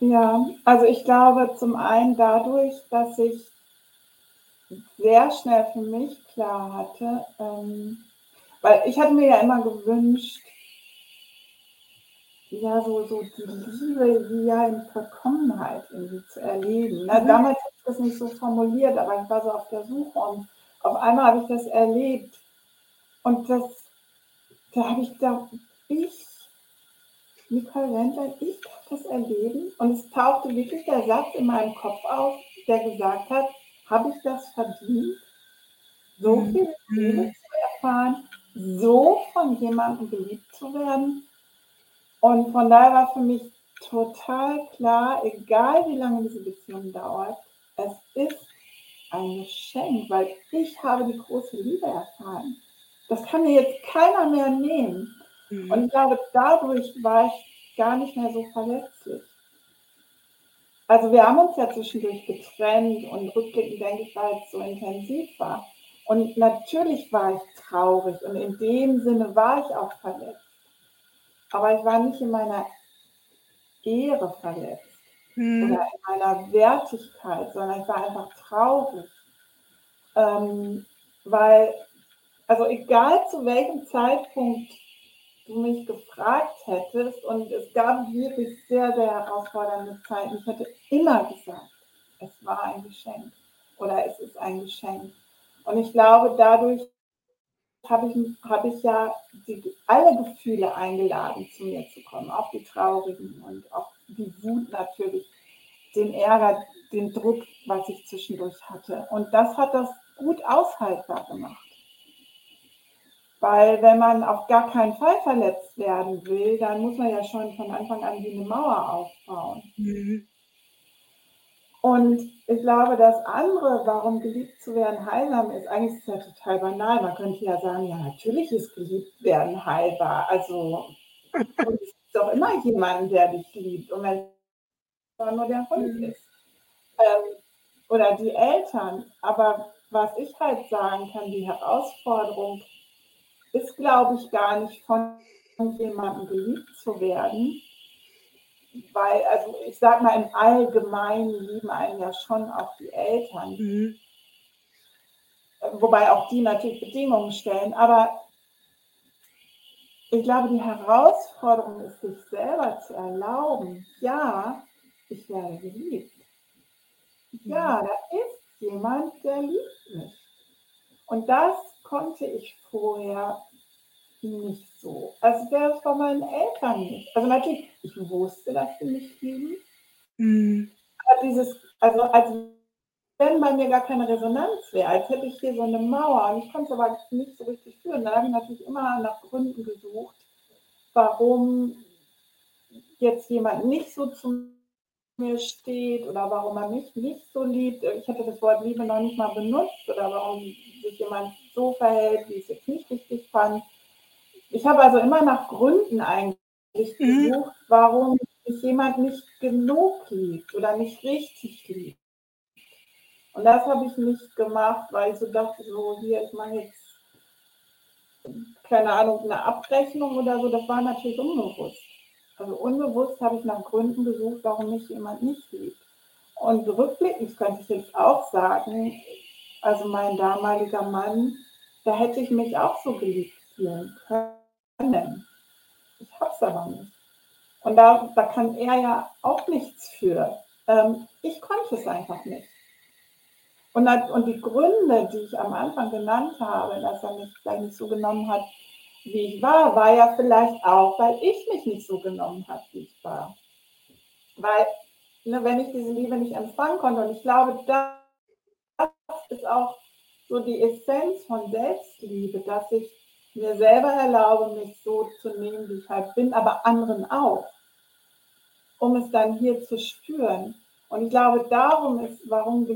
Ja, also ich glaube zum einen dadurch, dass ich sehr schnell für mich klar hatte, ähm, weil ich hatte mir ja immer gewünscht, ja, so, so die Liebe wie ja in Vollkommenheit irgendwie zu erleben. Ne? Mhm. Damals habe ich das nicht so formuliert, aber ich war so auf der Suche und auf einmal habe ich das erlebt. Und das, da habe ich gedacht, ich, Nicole Wendler, ich darf das erleben. Und es tauchte wirklich der Satz in meinem Kopf auf, der gesagt hat, habe ich das verdient, so mhm. viel Liebe mhm. zu erfahren, so von jemandem geliebt zu werden. Und von daher war für mich total klar, egal wie lange diese Beziehung dauert, es ist ein Geschenk, weil ich habe die große Liebe erfahren. Das kann mir jetzt keiner mehr nehmen. Mhm. Und ich glaube, dadurch war ich gar nicht mehr so verletzlich. Also wir haben uns ja zwischendurch getrennt und rückblickend denke ich, weil es so intensiv war. Und natürlich war ich traurig und in dem Sinne war ich auch verletzt. Aber ich war nicht in meiner Ehre verletzt hm. oder in meiner Wertigkeit, sondern ich war einfach traurig. Ähm, weil, also egal zu welchem Zeitpunkt du mich gefragt hättest, und es gab wirklich sehr, sehr herausfordernde Zeiten, ich hätte immer gesagt, es war ein Geschenk oder es ist ein Geschenk. Und ich glaube, dadurch habe ich, hab ich ja die, alle Gefühle eingeladen, zu mir zu kommen, auch die traurigen und auch die Wut natürlich, den Ärger, den Druck, was ich zwischendurch hatte. Und das hat das gut aushaltbar gemacht. Weil wenn man auf gar keinen Fall verletzt werden will, dann muss man ja schon von Anfang an wie eine Mauer aufbauen. Mhm. Und ich glaube, das andere, warum geliebt zu werden heilsam ist, eigentlich ist es ja total banal. Man könnte ja sagen, ja, natürlich ist geliebt werden heilbar. Also und <laughs> es doch immer jemanden, der dich liebt. Und wenn es nur der Hund mhm. ist. Ähm, oder die Eltern. Aber was ich halt sagen kann, die Herausforderung ist, glaube ich, gar nicht von jemandem geliebt zu werden, weil, also ich sag mal, im Allgemeinen lieben einen ja schon auch die Eltern. Mhm. Wobei auch die natürlich Bedingungen stellen. Aber ich glaube, die Herausforderung ist, sich selber zu erlauben, ja, ich werde geliebt. Ja, da ist jemand, der liebt mich. Und das konnte ich vorher nicht so. Also wäre es von meinen Eltern nicht. Also natürlich, ich wusste, dass sie mich lieben. Mhm. Aber dieses, also als wenn bei mir gar keine Resonanz wäre, als hätte ich hier so eine Mauer und ich konnte es aber nicht so richtig führen. Dann habe ich natürlich immer nach Gründen gesucht, warum jetzt jemand nicht so zu mir steht oder warum er mich nicht so liebt. Ich hatte das Wort Liebe noch nicht mal benutzt oder warum sich jemand so verhält, wie ich es jetzt nicht richtig fand. Ich habe also immer nach Gründen eigentlich mhm. gesucht, warum mich jemand nicht genug liebt oder nicht richtig liebt. Und das habe ich nicht gemacht, weil ich so dachte, so hier, ich mache jetzt, keine Ahnung, eine Abrechnung oder so. Das war natürlich unbewusst. Also unbewusst habe ich nach Gründen gesucht, warum mich jemand nicht liebt. Und rückblickend könnte ich jetzt auch sagen, also mein damaliger Mann, da hätte ich mich auch so geliebt fühlen können können. Ich habe es aber nicht. Und da, da kann er ja auch nichts für. Ähm, ich konnte es einfach nicht. Und, und die Gründe, die ich am Anfang genannt habe, dass er mich vielleicht nicht so genommen hat, wie ich war, war ja vielleicht auch, weil ich mich nicht so genommen habe, wie ich war. Weil, ne, wenn ich diese Liebe nicht empfangen konnte, und ich glaube, das ist auch so die Essenz von Selbstliebe, dass ich mir selber erlaube, mich so zu nehmen, wie ich halt bin, aber anderen auch, um es dann hier zu spüren. Und ich glaube, darum ist, warum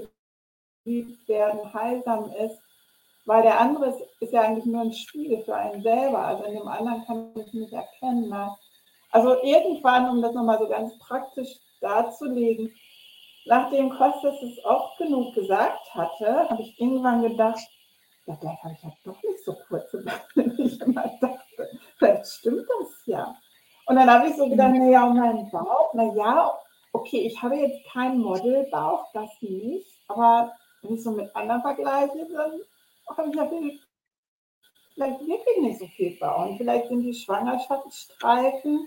geliebt werden heilsam ist, weil der andere ist, ist, ja eigentlich nur ein Spiegel für einen selber. Also in dem anderen kann ich mich erkennen. Ne? Also irgendwann, um das nochmal so ganz praktisch darzulegen, nachdem Kostas es oft genug gesagt hatte, habe ich irgendwann gedacht, ja, vielleicht habe ich ja doch nicht so kurze Beine, wie ich immer dachte. Vielleicht stimmt das ja. Und dann habe ich so gedacht, naja, um meinen Bauch, naja, okay, ich habe jetzt keinen Modelbauch, das nicht, aber wenn ich so mit anderen vergleiche, dann habe ich ja vielleicht wirklich nicht so viel Bauch. Und vielleicht sind die Schwangerschaftsstreifen,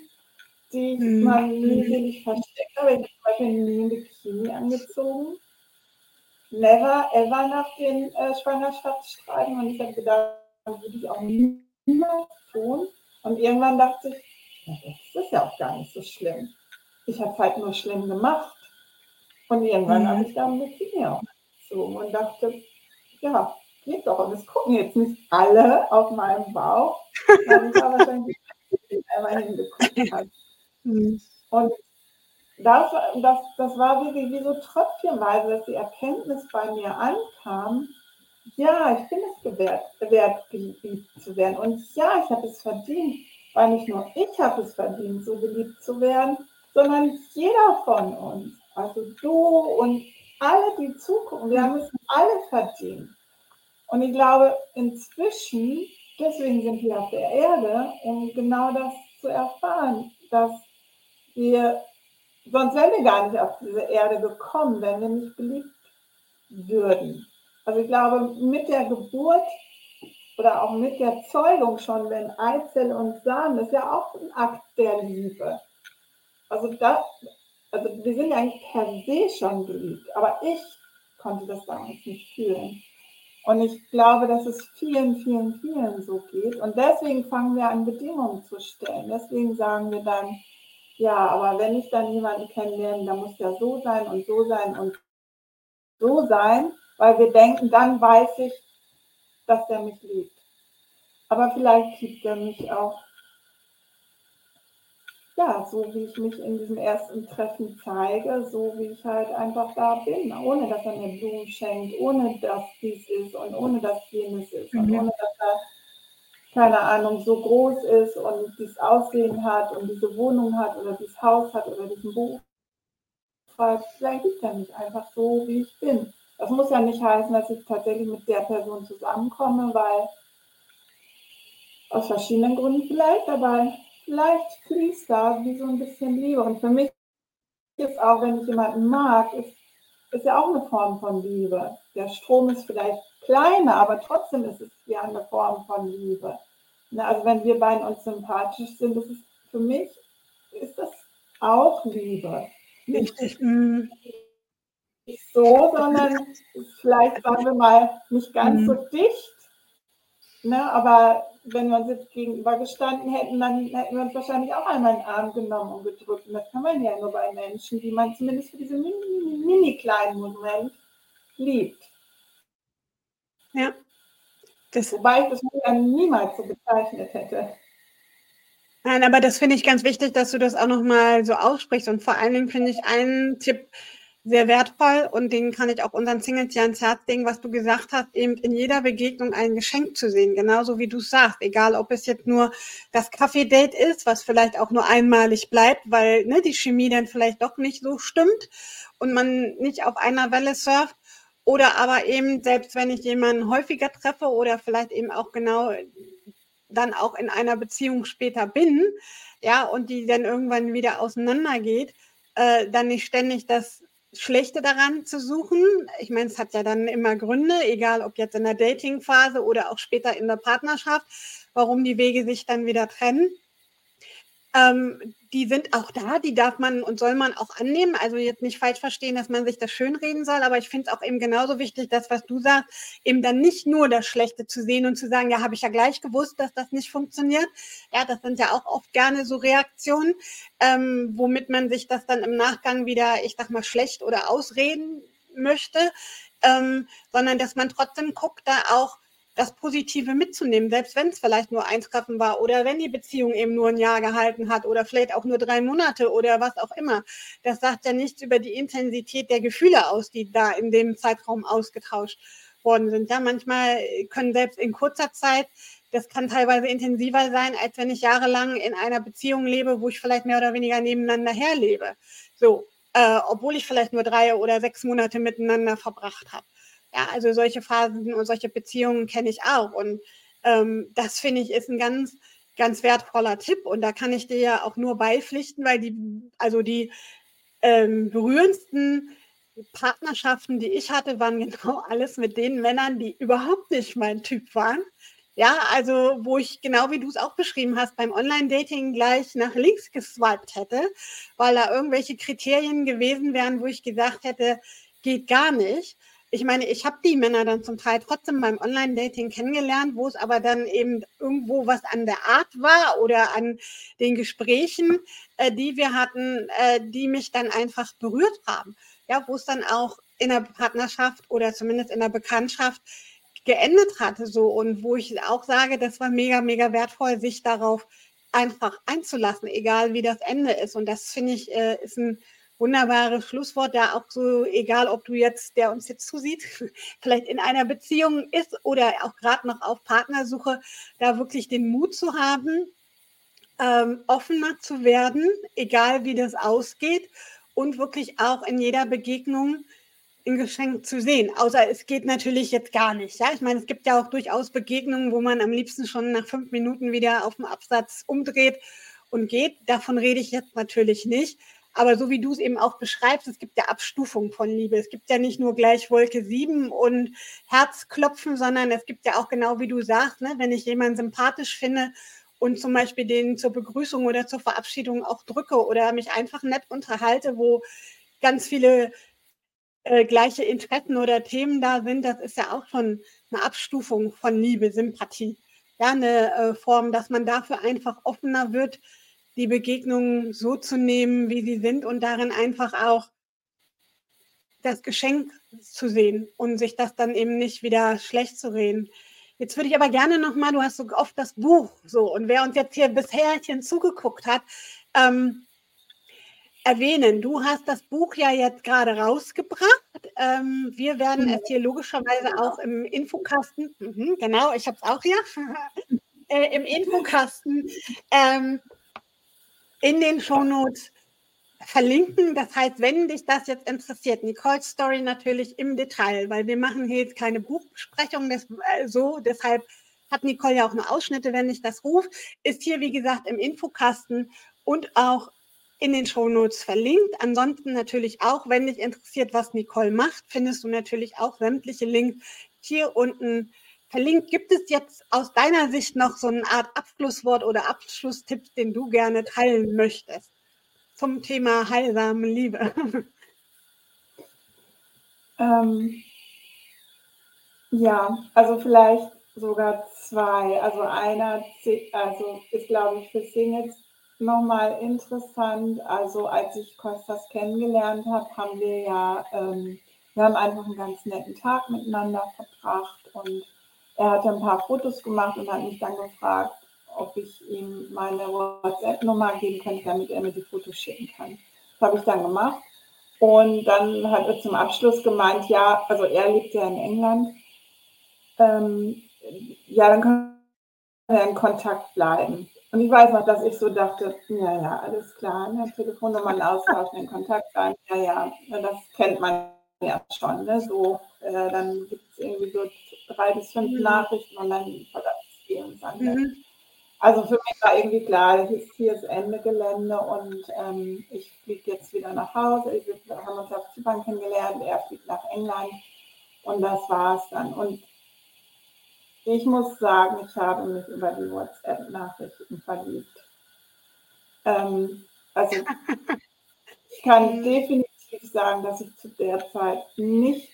die ich hm. mal mühselig versteckt habe, ich zum Beispiel nie ein Bikini angezogen never ever nach den äh, Schwangerschaftsstreifen und ich habe gedacht, das würde ich auch niemals tun. Und irgendwann dachte ich, das ist ja auch gar nicht so schlimm. Ich habe halt nur schlimm gemacht. Und irgendwann mhm. habe ich dann mit Bikini gezogen und dachte, ja, geht doch. Und es gucken jetzt nicht alle auf meinen Bauch. <laughs> Und das, das, das war wirklich wie so tröpfchenweise, dass die Erkenntnis bei mir ankam, ja, ich bin es gewährt, wert, geliebt zu werden. Und ja, ich habe es verdient, weil nicht nur ich habe es verdient, so geliebt zu werden, sondern jeder von uns. Also du und alle, die zugucken, wir haben es alle verdient. Und ich glaube, inzwischen, deswegen sind wir auf der Erde, um genau das zu erfahren, dass wir Sonst wären wir gar nicht auf diese Erde gekommen, wenn wir nicht geliebt würden. Also ich glaube, mit der Geburt oder auch mit der Zeugung schon, wenn Eizelle und Samen, ist ja auch ein Akt der Liebe. Also, das, also wir sind ja eigentlich per se schon geliebt, aber ich konnte das damals nicht fühlen. Und ich glaube, dass es vielen, vielen, vielen so geht. Und deswegen fangen wir an, Bedingungen zu stellen. Deswegen sagen wir dann, ja, aber wenn ich dann jemanden kennenlerne, dann muss der so sein und so sein und so sein, weil wir denken, dann weiß ich, dass der mich liebt. Aber vielleicht liebt er mich auch ja, so wie ich mich in diesem ersten Treffen zeige, so wie ich halt einfach da bin, ohne dass er mir Blumen schenkt, ohne dass dies ist und ohne dass jenes ist mhm. und ohne dass er, keine Ahnung, so groß ist und dieses Aussehen hat und diese Wohnung hat oder dieses Haus hat oder diesen Buch. Vielleicht liebt er mich einfach so, wie ich bin. Das muss ja nicht heißen, dass ich tatsächlich mit der Person zusammenkomme, weil aus verschiedenen Gründen vielleicht, aber vielleicht fließt da wie so ein bisschen Liebe. Und für mich ist auch, wenn ich jemanden mag, ist, ist ja auch eine Form von Liebe. Der Strom ist vielleicht kleiner, aber trotzdem ist es ja eine Form von Liebe. Na, also wenn wir beiden uns sympathisch sind, ist es für mich ist das auch Liebe. Nicht, nicht so, sondern <laughs> vielleicht, sagen wir mal, nicht ganz so mhm. dicht. Ne, aber wenn wir uns jetzt gegenüber gestanden hätten, dann hätten wir uns wahrscheinlich auch einmal in den Arm genommen und gedrückt. Und das kann man ja nur bei Menschen, die man zumindest für diesen mini, mini, mini kleinen Moment liebt. Ja. Das Wobei ich das ja niemals so bezeichnet hätte. Nein, aber das finde ich ganz wichtig, dass du das auch nochmal so aussprichst. Und vor allen Dingen finde ich einen Tipp, sehr wertvoll und den kann ich auch unseren Singles ja ans Herz legen, was du gesagt hast, eben in jeder Begegnung ein Geschenk zu sehen, genauso wie du es sagst, egal ob es jetzt nur das Kaffee-Date ist, was vielleicht auch nur einmalig bleibt, weil ne, die Chemie dann vielleicht doch nicht so stimmt und man nicht auf einer Welle surft, oder aber eben, selbst wenn ich jemanden häufiger treffe oder vielleicht eben auch genau dann auch in einer Beziehung später bin, ja, und die dann irgendwann wieder auseinandergeht, äh, dann nicht ständig das Schlechte daran zu suchen. Ich meine, es hat ja dann immer Gründe, egal ob jetzt in der Dating-Phase oder auch später in der Partnerschaft, warum die Wege sich dann wieder trennen. Ähm, die sind auch da, die darf man und soll man auch annehmen. Also jetzt nicht falsch verstehen, dass man sich das schönreden soll, aber ich finde es auch eben genauso wichtig, das, was du sagst, eben dann nicht nur das Schlechte zu sehen und zu sagen, ja, habe ich ja gleich gewusst, dass das nicht funktioniert. Ja, das sind ja auch oft gerne so Reaktionen, ähm, womit man sich das dann im Nachgang wieder, ich sag mal, schlecht oder ausreden möchte, ähm, sondern dass man trotzdem guckt, da auch das Positive mitzunehmen, selbst wenn es vielleicht nur eins Treffen war oder wenn die Beziehung eben nur ein Jahr gehalten hat oder vielleicht auch nur drei Monate oder was auch immer. Das sagt ja nichts über die Intensität der Gefühle aus, die da in dem Zeitraum ausgetauscht worden sind. Ja, manchmal können selbst in kurzer Zeit das kann teilweise intensiver sein, als wenn ich jahrelang in einer Beziehung lebe, wo ich vielleicht mehr oder weniger nebeneinander herlebe. So, äh, obwohl ich vielleicht nur drei oder sechs Monate miteinander verbracht habe. Ja, also solche Phasen und solche Beziehungen kenne ich auch. Und ähm, das finde ich ist ein ganz, ganz wertvoller Tipp. Und da kann ich dir ja auch nur beipflichten, weil die, also die ähm, berührendsten Partnerschaften, die ich hatte, waren <laughs> genau alles mit den Männern, die überhaupt nicht mein Typ waren. Ja, also wo ich genau wie du es auch beschrieben hast, beim Online-Dating gleich nach links geswiped hätte, weil da irgendwelche Kriterien gewesen wären, wo ich gesagt hätte, geht gar nicht ich meine, ich habe die Männer dann zum Teil trotzdem beim Online-Dating kennengelernt, wo es aber dann eben irgendwo was an der Art war oder an den Gesprächen, äh, die wir hatten, äh, die mich dann einfach berührt haben. Ja, wo es dann auch in der Partnerschaft oder zumindest in der Bekanntschaft geendet hatte so und wo ich auch sage, das war mega, mega wertvoll, sich darauf einfach einzulassen, egal wie das Ende ist. Und das finde ich, äh, ist ein wunderbares Schlusswort, da auch so, egal ob du jetzt, der uns jetzt zusieht, <laughs> vielleicht in einer Beziehung ist oder auch gerade noch auf Partnersuche, da wirklich den Mut zu haben, ähm, offener zu werden, egal wie das ausgeht und wirklich auch in jeder Begegnung ein Geschenk zu sehen. Außer es geht natürlich jetzt gar nicht. Ja? Ich meine, es gibt ja auch durchaus Begegnungen, wo man am liebsten schon nach fünf Minuten wieder auf dem Absatz umdreht und geht. Davon rede ich jetzt natürlich nicht. Aber so wie du es eben auch beschreibst, es gibt ja Abstufungen von Liebe. Es gibt ja nicht nur gleich Wolke 7 und Herzklopfen, sondern es gibt ja auch genau wie du sagst, ne, wenn ich jemanden sympathisch finde und zum Beispiel den zur Begrüßung oder zur Verabschiedung auch drücke oder mich einfach nett unterhalte, wo ganz viele äh, gleiche Interessen oder Themen da sind, das ist ja auch schon eine Abstufung von Liebe, Sympathie. Ja, eine äh, Form, dass man dafür einfach offener wird, die Begegnungen so zu nehmen, wie sie sind und darin einfach auch das Geschenk zu sehen und sich das dann eben nicht wieder schlecht zu reden. Jetzt würde ich aber gerne nochmal, du hast so oft das Buch so und wer uns jetzt hier bisher zugeguckt hat, ähm, erwähnen. Du hast das Buch ja jetzt gerade rausgebracht. Ähm, wir werden mhm. es hier logischerweise auch im Infokasten, mhm, genau, ich habe es auch hier, <laughs> äh, im Infokasten ähm, in den Shownotes verlinken. Das heißt, wenn dich das jetzt interessiert, Nicole's Story natürlich im Detail, weil wir machen hier jetzt keine Buchbesprechung, das, äh, so, deshalb hat Nicole ja auch nur Ausschnitte, wenn ich das rufe, ist hier, wie gesagt, im Infokasten und auch in den Shownotes verlinkt. Ansonsten natürlich auch, wenn dich interessiert, was Nicole macht, findest du natürlich auch sämtliche Links hier unten verlinkt. Gibt es jetzt aus deiner Sicht noch so eine Art Abschlusswort oder Abschlusstipp, den du gerne teilen möchtest zum Thema heilsame Liebe? <laughs> Ähm, ja, also vielleicht sogar zwei. Also einer also ist, glaube ich, für Singles nochmal interessant. Also als ich Kostas kennengelernt habe, haben wir ja, ähm, wir haben einfach einen ganz netten Tag miteinander verbracht und er hatte ein paar Fotos gemacht und hat mich dann gefragt, ob ich ihm meine WhatsApp-Nummer geben könnte, damit er mir die Fotos schicken kann. Das habe ich dann gemacht. Und dann hat er zum Abschluss gemeint, ja, also er lebt ja in England. Ähm, ja, dann können wir in Kontakt bleiben. Und ich weiß noch, dass ich so dachte, ja, ja, alles klar, ne? Telefonnummern austauschen, in Kontakt sein, ja, ja, das kennt man ja schon. Ne? So, äh, dann gibt es irgendwie so drei bis fünf mhm. Nachrichten und dann verlässt es irgendwann. Mhm. Also für mich war irgendwie klar, hier ist Ende Gelände und ähm, ich fliege jetzt wieder nach Hause. Wir haben uns auf Zypern kennengelernt, er fliegt nach England und das war es dann. Und ich muss sagen, ich habe mich über die WhatsApp-Nachrichten verliebt. Ähm, also <laughs> ich kann definitiv sagen, dass ich zu der Zeit nicht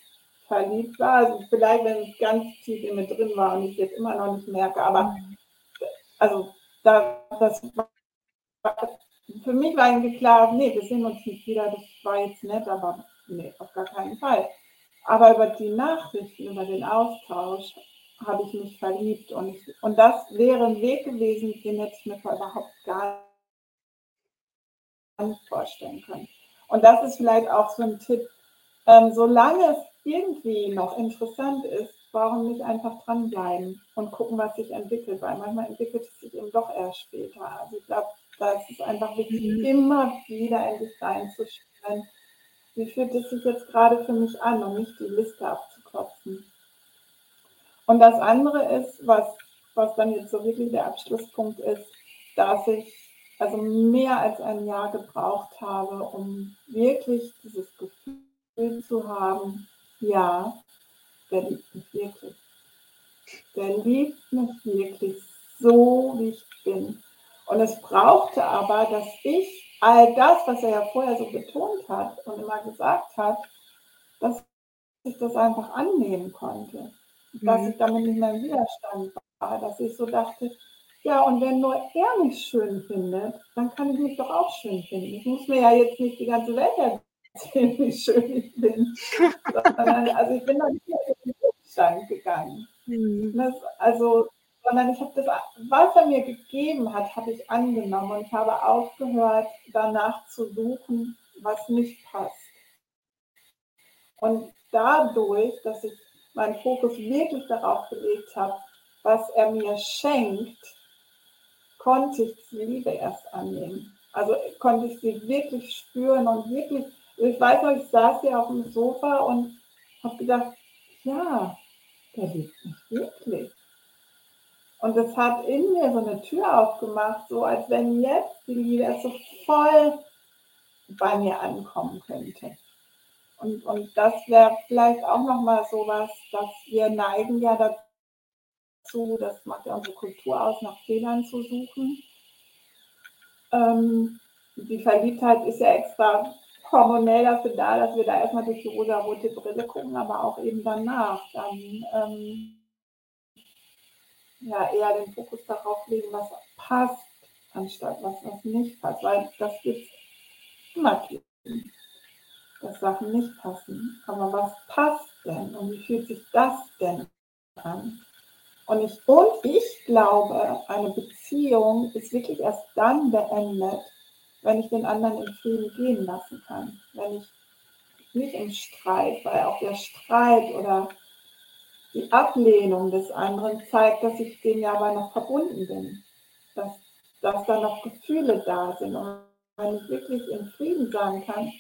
verliebt war. Also vielleicht, wenn es ganz tief in mir drin war und ich jetzt immer noch nicht merke, aber also da, das war, für mich war irgendwie klar, nee, wir sehen uns nicht wieder, das war jetzt nett, aber nee, auf gar keinen Fall. Aber über die Nachrichten, über den Austausch habe ich mich verliebt. Und, und das wäre ein Weg gewesen, den hätte ich mir überhaupt gar nicht vorstellen können. Und das ist vielleicht auch so ein Tipp. Ähm, solange es irgendwie noch interessant ist, warum nicht einfach dranbleiben und gucken, was sich entwickelt, weil manchmal entwickelt es sich eben doch erst später. Also ich glaube, da ist es einfach wichtig, mhm. immer wieder in sich reinzuspüren, wie fühlt es sich jetzt gerade für mich an und nicht die Liste abzuklopfen. Und das andere ist, was, was dann jetzt so wirklich der Abschlusspunkt ist, dass ich also mehr als ein Jahr gebraucht habe, um wirklich dieses Gefühl zu haben, ja, der liebt mich wirklich. Der liebt mich wirklich so, wie ich bin. Und es brauchte aber, dass ich all das, was er ja vorher so betont hat und immer gesagt hat, dass ich das einfach annehmen konnte dass mhm. ich damit nicht mehr im Widerstand war, dass ich so dachte, ja, und wenn nur er mich schön findet, dann kann ich mich doch auch schön finden. Ich muss mir ja jetzt nicht die ganze Welt erzählen, wie schön ich bin. sondern, also ich bin da nicht mehr in den Widerstand gegangen. Mhm. Das, also, sondern ich habe das, was er mir gegeben hat, habe ich angenommen und ich habe aufgehört, danach zu suchen, was nicht passt. Und dadurch, dass ich meinen Fokus wirklich darauf gelegt habe, was er mir schenkt, konnte ich die Liebe erst annehmen. Also konnte ich sie wirklich spüren und wirklich, ich weiß noch, ich saß hier auf dem Sofa und habe gedacht, ja, der liebt mich wirklich. Und das hat in mir so eine Tür aufgemacht, so als wenn jetzt die Liebe so voll bei mir ankommen könnte. Und, und das wäre vielleicht auch nochmal so was, dass wir neigen ja dazu, das macht ja unsere Kultur aus, nach Fehlern zu suchen. Ähm, die Verliebtheit ist ja extra hormonell dafür da, dass wir da erstmal durch die rosa-rote Brille gucken, aber auch eben danach. Dann ähm, ja eher den Fokus darauf legen, was passt, anstatt was, was nicht passt. Weil das wird immer geben, dass Sachen nicht passen. Aber was passt denn und wie fühlt sich das denn an? Und ich, und ich glaube, eine Beziehung ist wirklich erst dann beendet, wenn ich den anderen in Frieden gehen lassen kann. Wenn ich nicht im Streit, weil auch der Streit oder die Ablehnung des anderen zeigt, dass ich dem ja aber noch verbunden bin. Dass, dass da noch Gefühle da sind. Und wenn ich wirklich in Frieden sagen kann,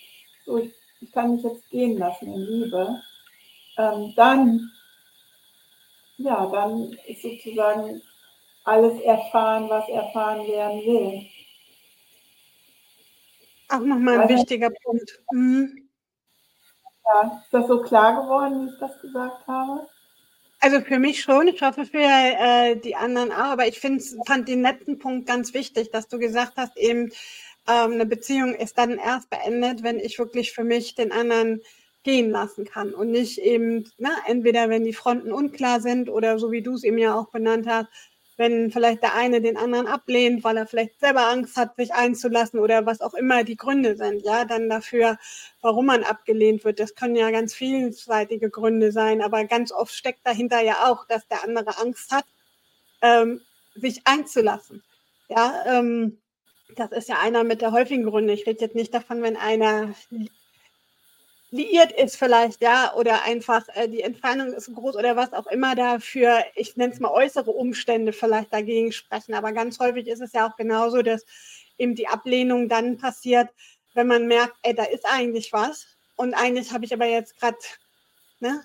so, ich, ich kann mich jetzt gehen lassen in Liebe, ähm, dann ja, dann ist sozusagen alles erfahren, was erfahren werden will. Auch nochmal ein wichtiger Punkt. Mhm. Ja, ist das so klar geworden, wie ich das gesagt habe? Also für mich schon, ich hoffe für äh, die anderen auch, aber ich find, fand den letzten Punkt ganz wichtig, dass du gesagt hast, eben ähm, eine Beziehung ist dann erst beendet, wenn ich wirklich für mich den anderen gehen lassen kann und nicht eben, na, entweder wenn die Fronten unklar sind oder so wie du es eben ja auch benannt hast, wenn vielleicht der eine den anderen ablehnt, weil er vielleicht selber Angst hat, sich einzulassen oder was auch immer die Gründe sind, ja, dann dafür, warum man abgelehnt wird. Das können ja ganz vielseitige Gründe sein, aber ganz oft steckt dahinter ja auch, dass der andere Angst hat, ähm, sich einzulassen. Ja, ähm, das ist ja einer mit der häufigen Gründe. Ich rede jetzt nicht davon, wenn einer liiert ist vielleicht, ja, oder einfach äh, die Entfernung ist groß oder was auch immer dafür, ich nenne es mal äußere Umstände vielleicht dagegen sprechen. Aber ganz häufig ist es ja auch genauso, dass eben die Ablehnung dann passiert, wenn man merkt, ey, da ist eigentlich was. Und eigentlich habe ich aber jetzt gerade ne,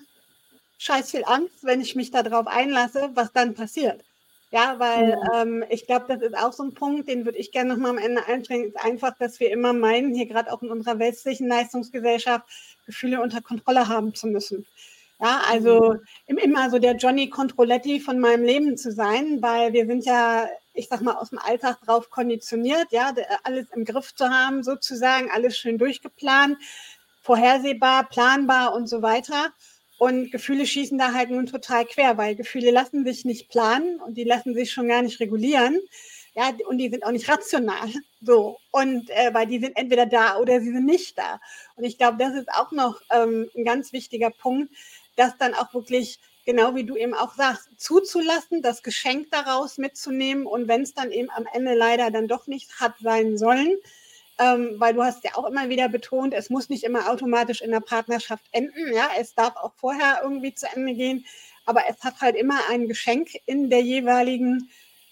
scheiß viel Angst, wenn ich mich darauf einlasse, was dann passiert. Ja, weil. Ähm, ich glaube, das ist auch so ein Punkt, den würde ich gerne nochmal am Ende einstrengen, ist einfach, dass wir immer meinen, hier gerade auch in unserer westlichen Leistungsgesellschaft, Gefühle unter Kontrolle haben zu müssen. Ja, also mhm. immer so der Johnny Controletti von meinem Leben zu sein, weil wir sind ja, ich sag mal, aus dem Alltag drauf konditioniert, ja, alles im Griff zu haben, sozusagen, alles schön durchgeplant, vorhersehbar, planbar und so weiter. Und Gefühle schießen da halt nun total quer, weil Gefühle lassen sich nicht planen und die lassen sich schon gar nicht regulieren. Ja, und die sind auch nicht rational. So. Und äh, weil die sind entweder da oder sie sind nicht da. Und ich glaube, das ist auch noch ähm, ein ganz wichtiger Punkt, das dann auch wirklich, genau wie du eben auch sagst, zuzulassen, das Geschenk daraus mitzunehmen und wenn es dann eben am Ende leider dann doch nicht hat sein sollen, ähm, weil du hast ja auch immer wieder betont, es muss nicht immer automatisch in der Partnerschaft enden, ja, es darf auch vorher irgendwie zu Ende gehen, aber es hat halt immer ein Geschenk in der jeweiligen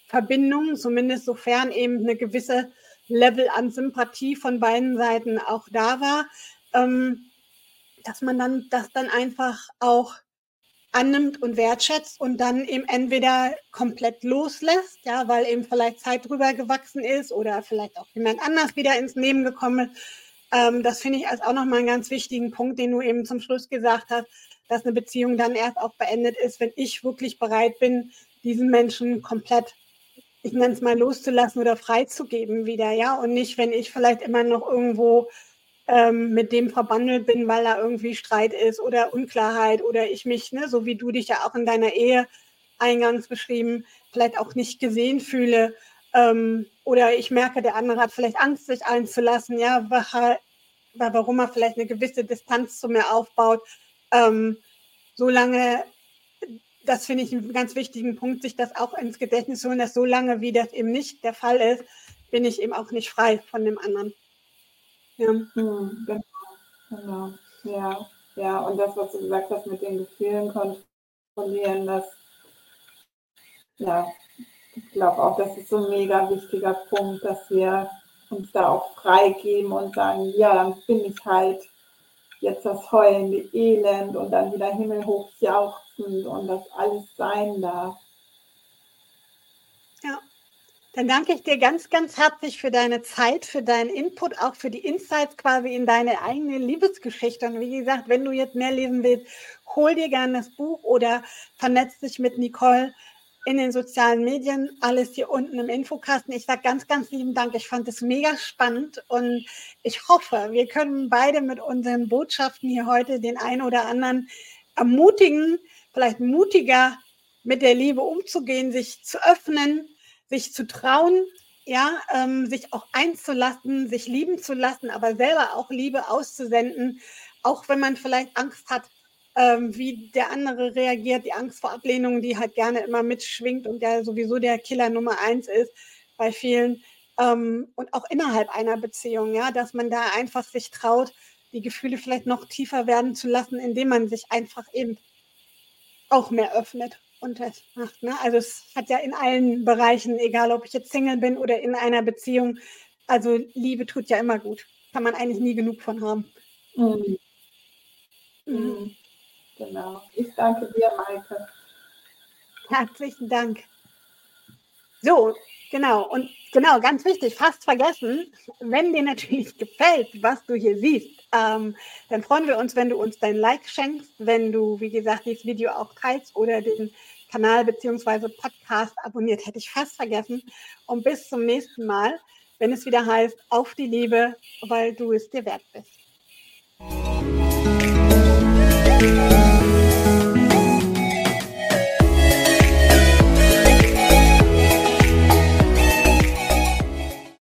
Verbindung, zumindest sofern eben eine gewisse Level an Sympathie von beiden Seiten auch da war, ähm, dass man dann das dann einfach auch annimmt und wertschätzt und dann eben entweder komplett loslässt, ja, weil eben vielleicht Zeit drüber gewachsen ist oder vielleicht auch jemand anders wieder ins Leben gekommen ist. Ähm, das finde ich als auch nochmal einen ganz wichtigen Punkt, den du eben zum Schluss gesagt hast, dass eine Beziehung dann erst auch beendet ist, wenn ich wirklich bereit bin, diesen Menschen komplett ich nenne es mal loszulassen oder freizugeben wieder, ja, und nicht, wenn ich vielleicht immer noch irgendwo ähm, mit dem verbandelt bin, weil da irgendwie Streit ist oder Unklarheit oder ich mich, ne, so wie du dich ja auch in deiner Ehe eingangs beschrieben, vielleicht auch nicht gesehen fühle ähm, oder ich merke, der andere hat vielleicht Angst, sich einzulassen, ja, warum er vielleicht eine gewisse Distanz zu mir aufbaut. Ähm, solange das finde ich einen ganz wichtigen Punkt, sich das auch ins Gedächtnis zu holen, dass so lange, wie das eben nicht der Fall ist, bin ich eben auch nicht frei von dem anderen. Ja. Hm, genau, genau. Ja, ja, und das, was du gesagt hast mit den Gefühlen kontrollieren, das, ja, ich glaube auch, das ist so ein mega wichtiger Punkt, dass wir uns da auch freigeben und sagen, ja, dann bin ich halt jetzt das heulende Elend und dann wieder himmelhoch jauchzend und das alles sein darf. Dann danke ich dir ganz, ganz herzlich für deine Zeit, für deinen Input, auch für die Insights quasi in deine eigene Liebesgeschichte. Und wie gesagt, wenn du jetzt mehr lesen willst, hol dir gerne das Buch oder vernetz dich mit Nicole in den sozialen Medien, alles hier unten im Infokasten. Ich sage ganz, ganz lieben Dank. Ich fand es mega spannend und ich hoffe, wir können beide mit unseren Botschaften hier heute den einen oder anderen ermutigen, vielleicht mutiger mit der Liebe umzugehen, sich zu öffnen, sich zu trauen, ja, ähm, sich auch einzulassen, sich lieben zu lassen, aber selber auch Liebe auszusenden, auch wenn man vielleicht Angst hat, ähm, wie der andere reagiert, die Angst vor Ablehnung, die halt gerne immer mitschwingt und der sowieso der Killer Nummer eins ist bei vielen ähm, und auch innerhalb einer Beziehung, ja, dass man da einfach sich traut, die Gefühle vielleicht noch tiefer werden zu lassen, indem man sich einfach eben auch mehr öffnet und das macht. Ne? Also es hat ja in allen Bereichen, egal ob ich jetzt Single bin oder in einer Beziehung, also Liebe tut ja immer gut. Kann man eigentlich nie genug von haben. Mhm. Mhm. Genau. Ich danke dir, Maike. Herzlichen Dank. So, genau. Und genau, ganz wichtig, fast vergessen, wenn dir natürlich <laughs> gefällt, was du hier siehst, ähm, dann freuen wir uns, wenn du uns dein Like schenkst, wenn du, wie gesagt, dieses Video auch teilst oder den Kanal bzw. Podcast abonniert, hätte ich fast vergessen. Und bis zum nächsten Mal, wenn es wieder heißt, auf die Liebe, weil du es dir wert bist.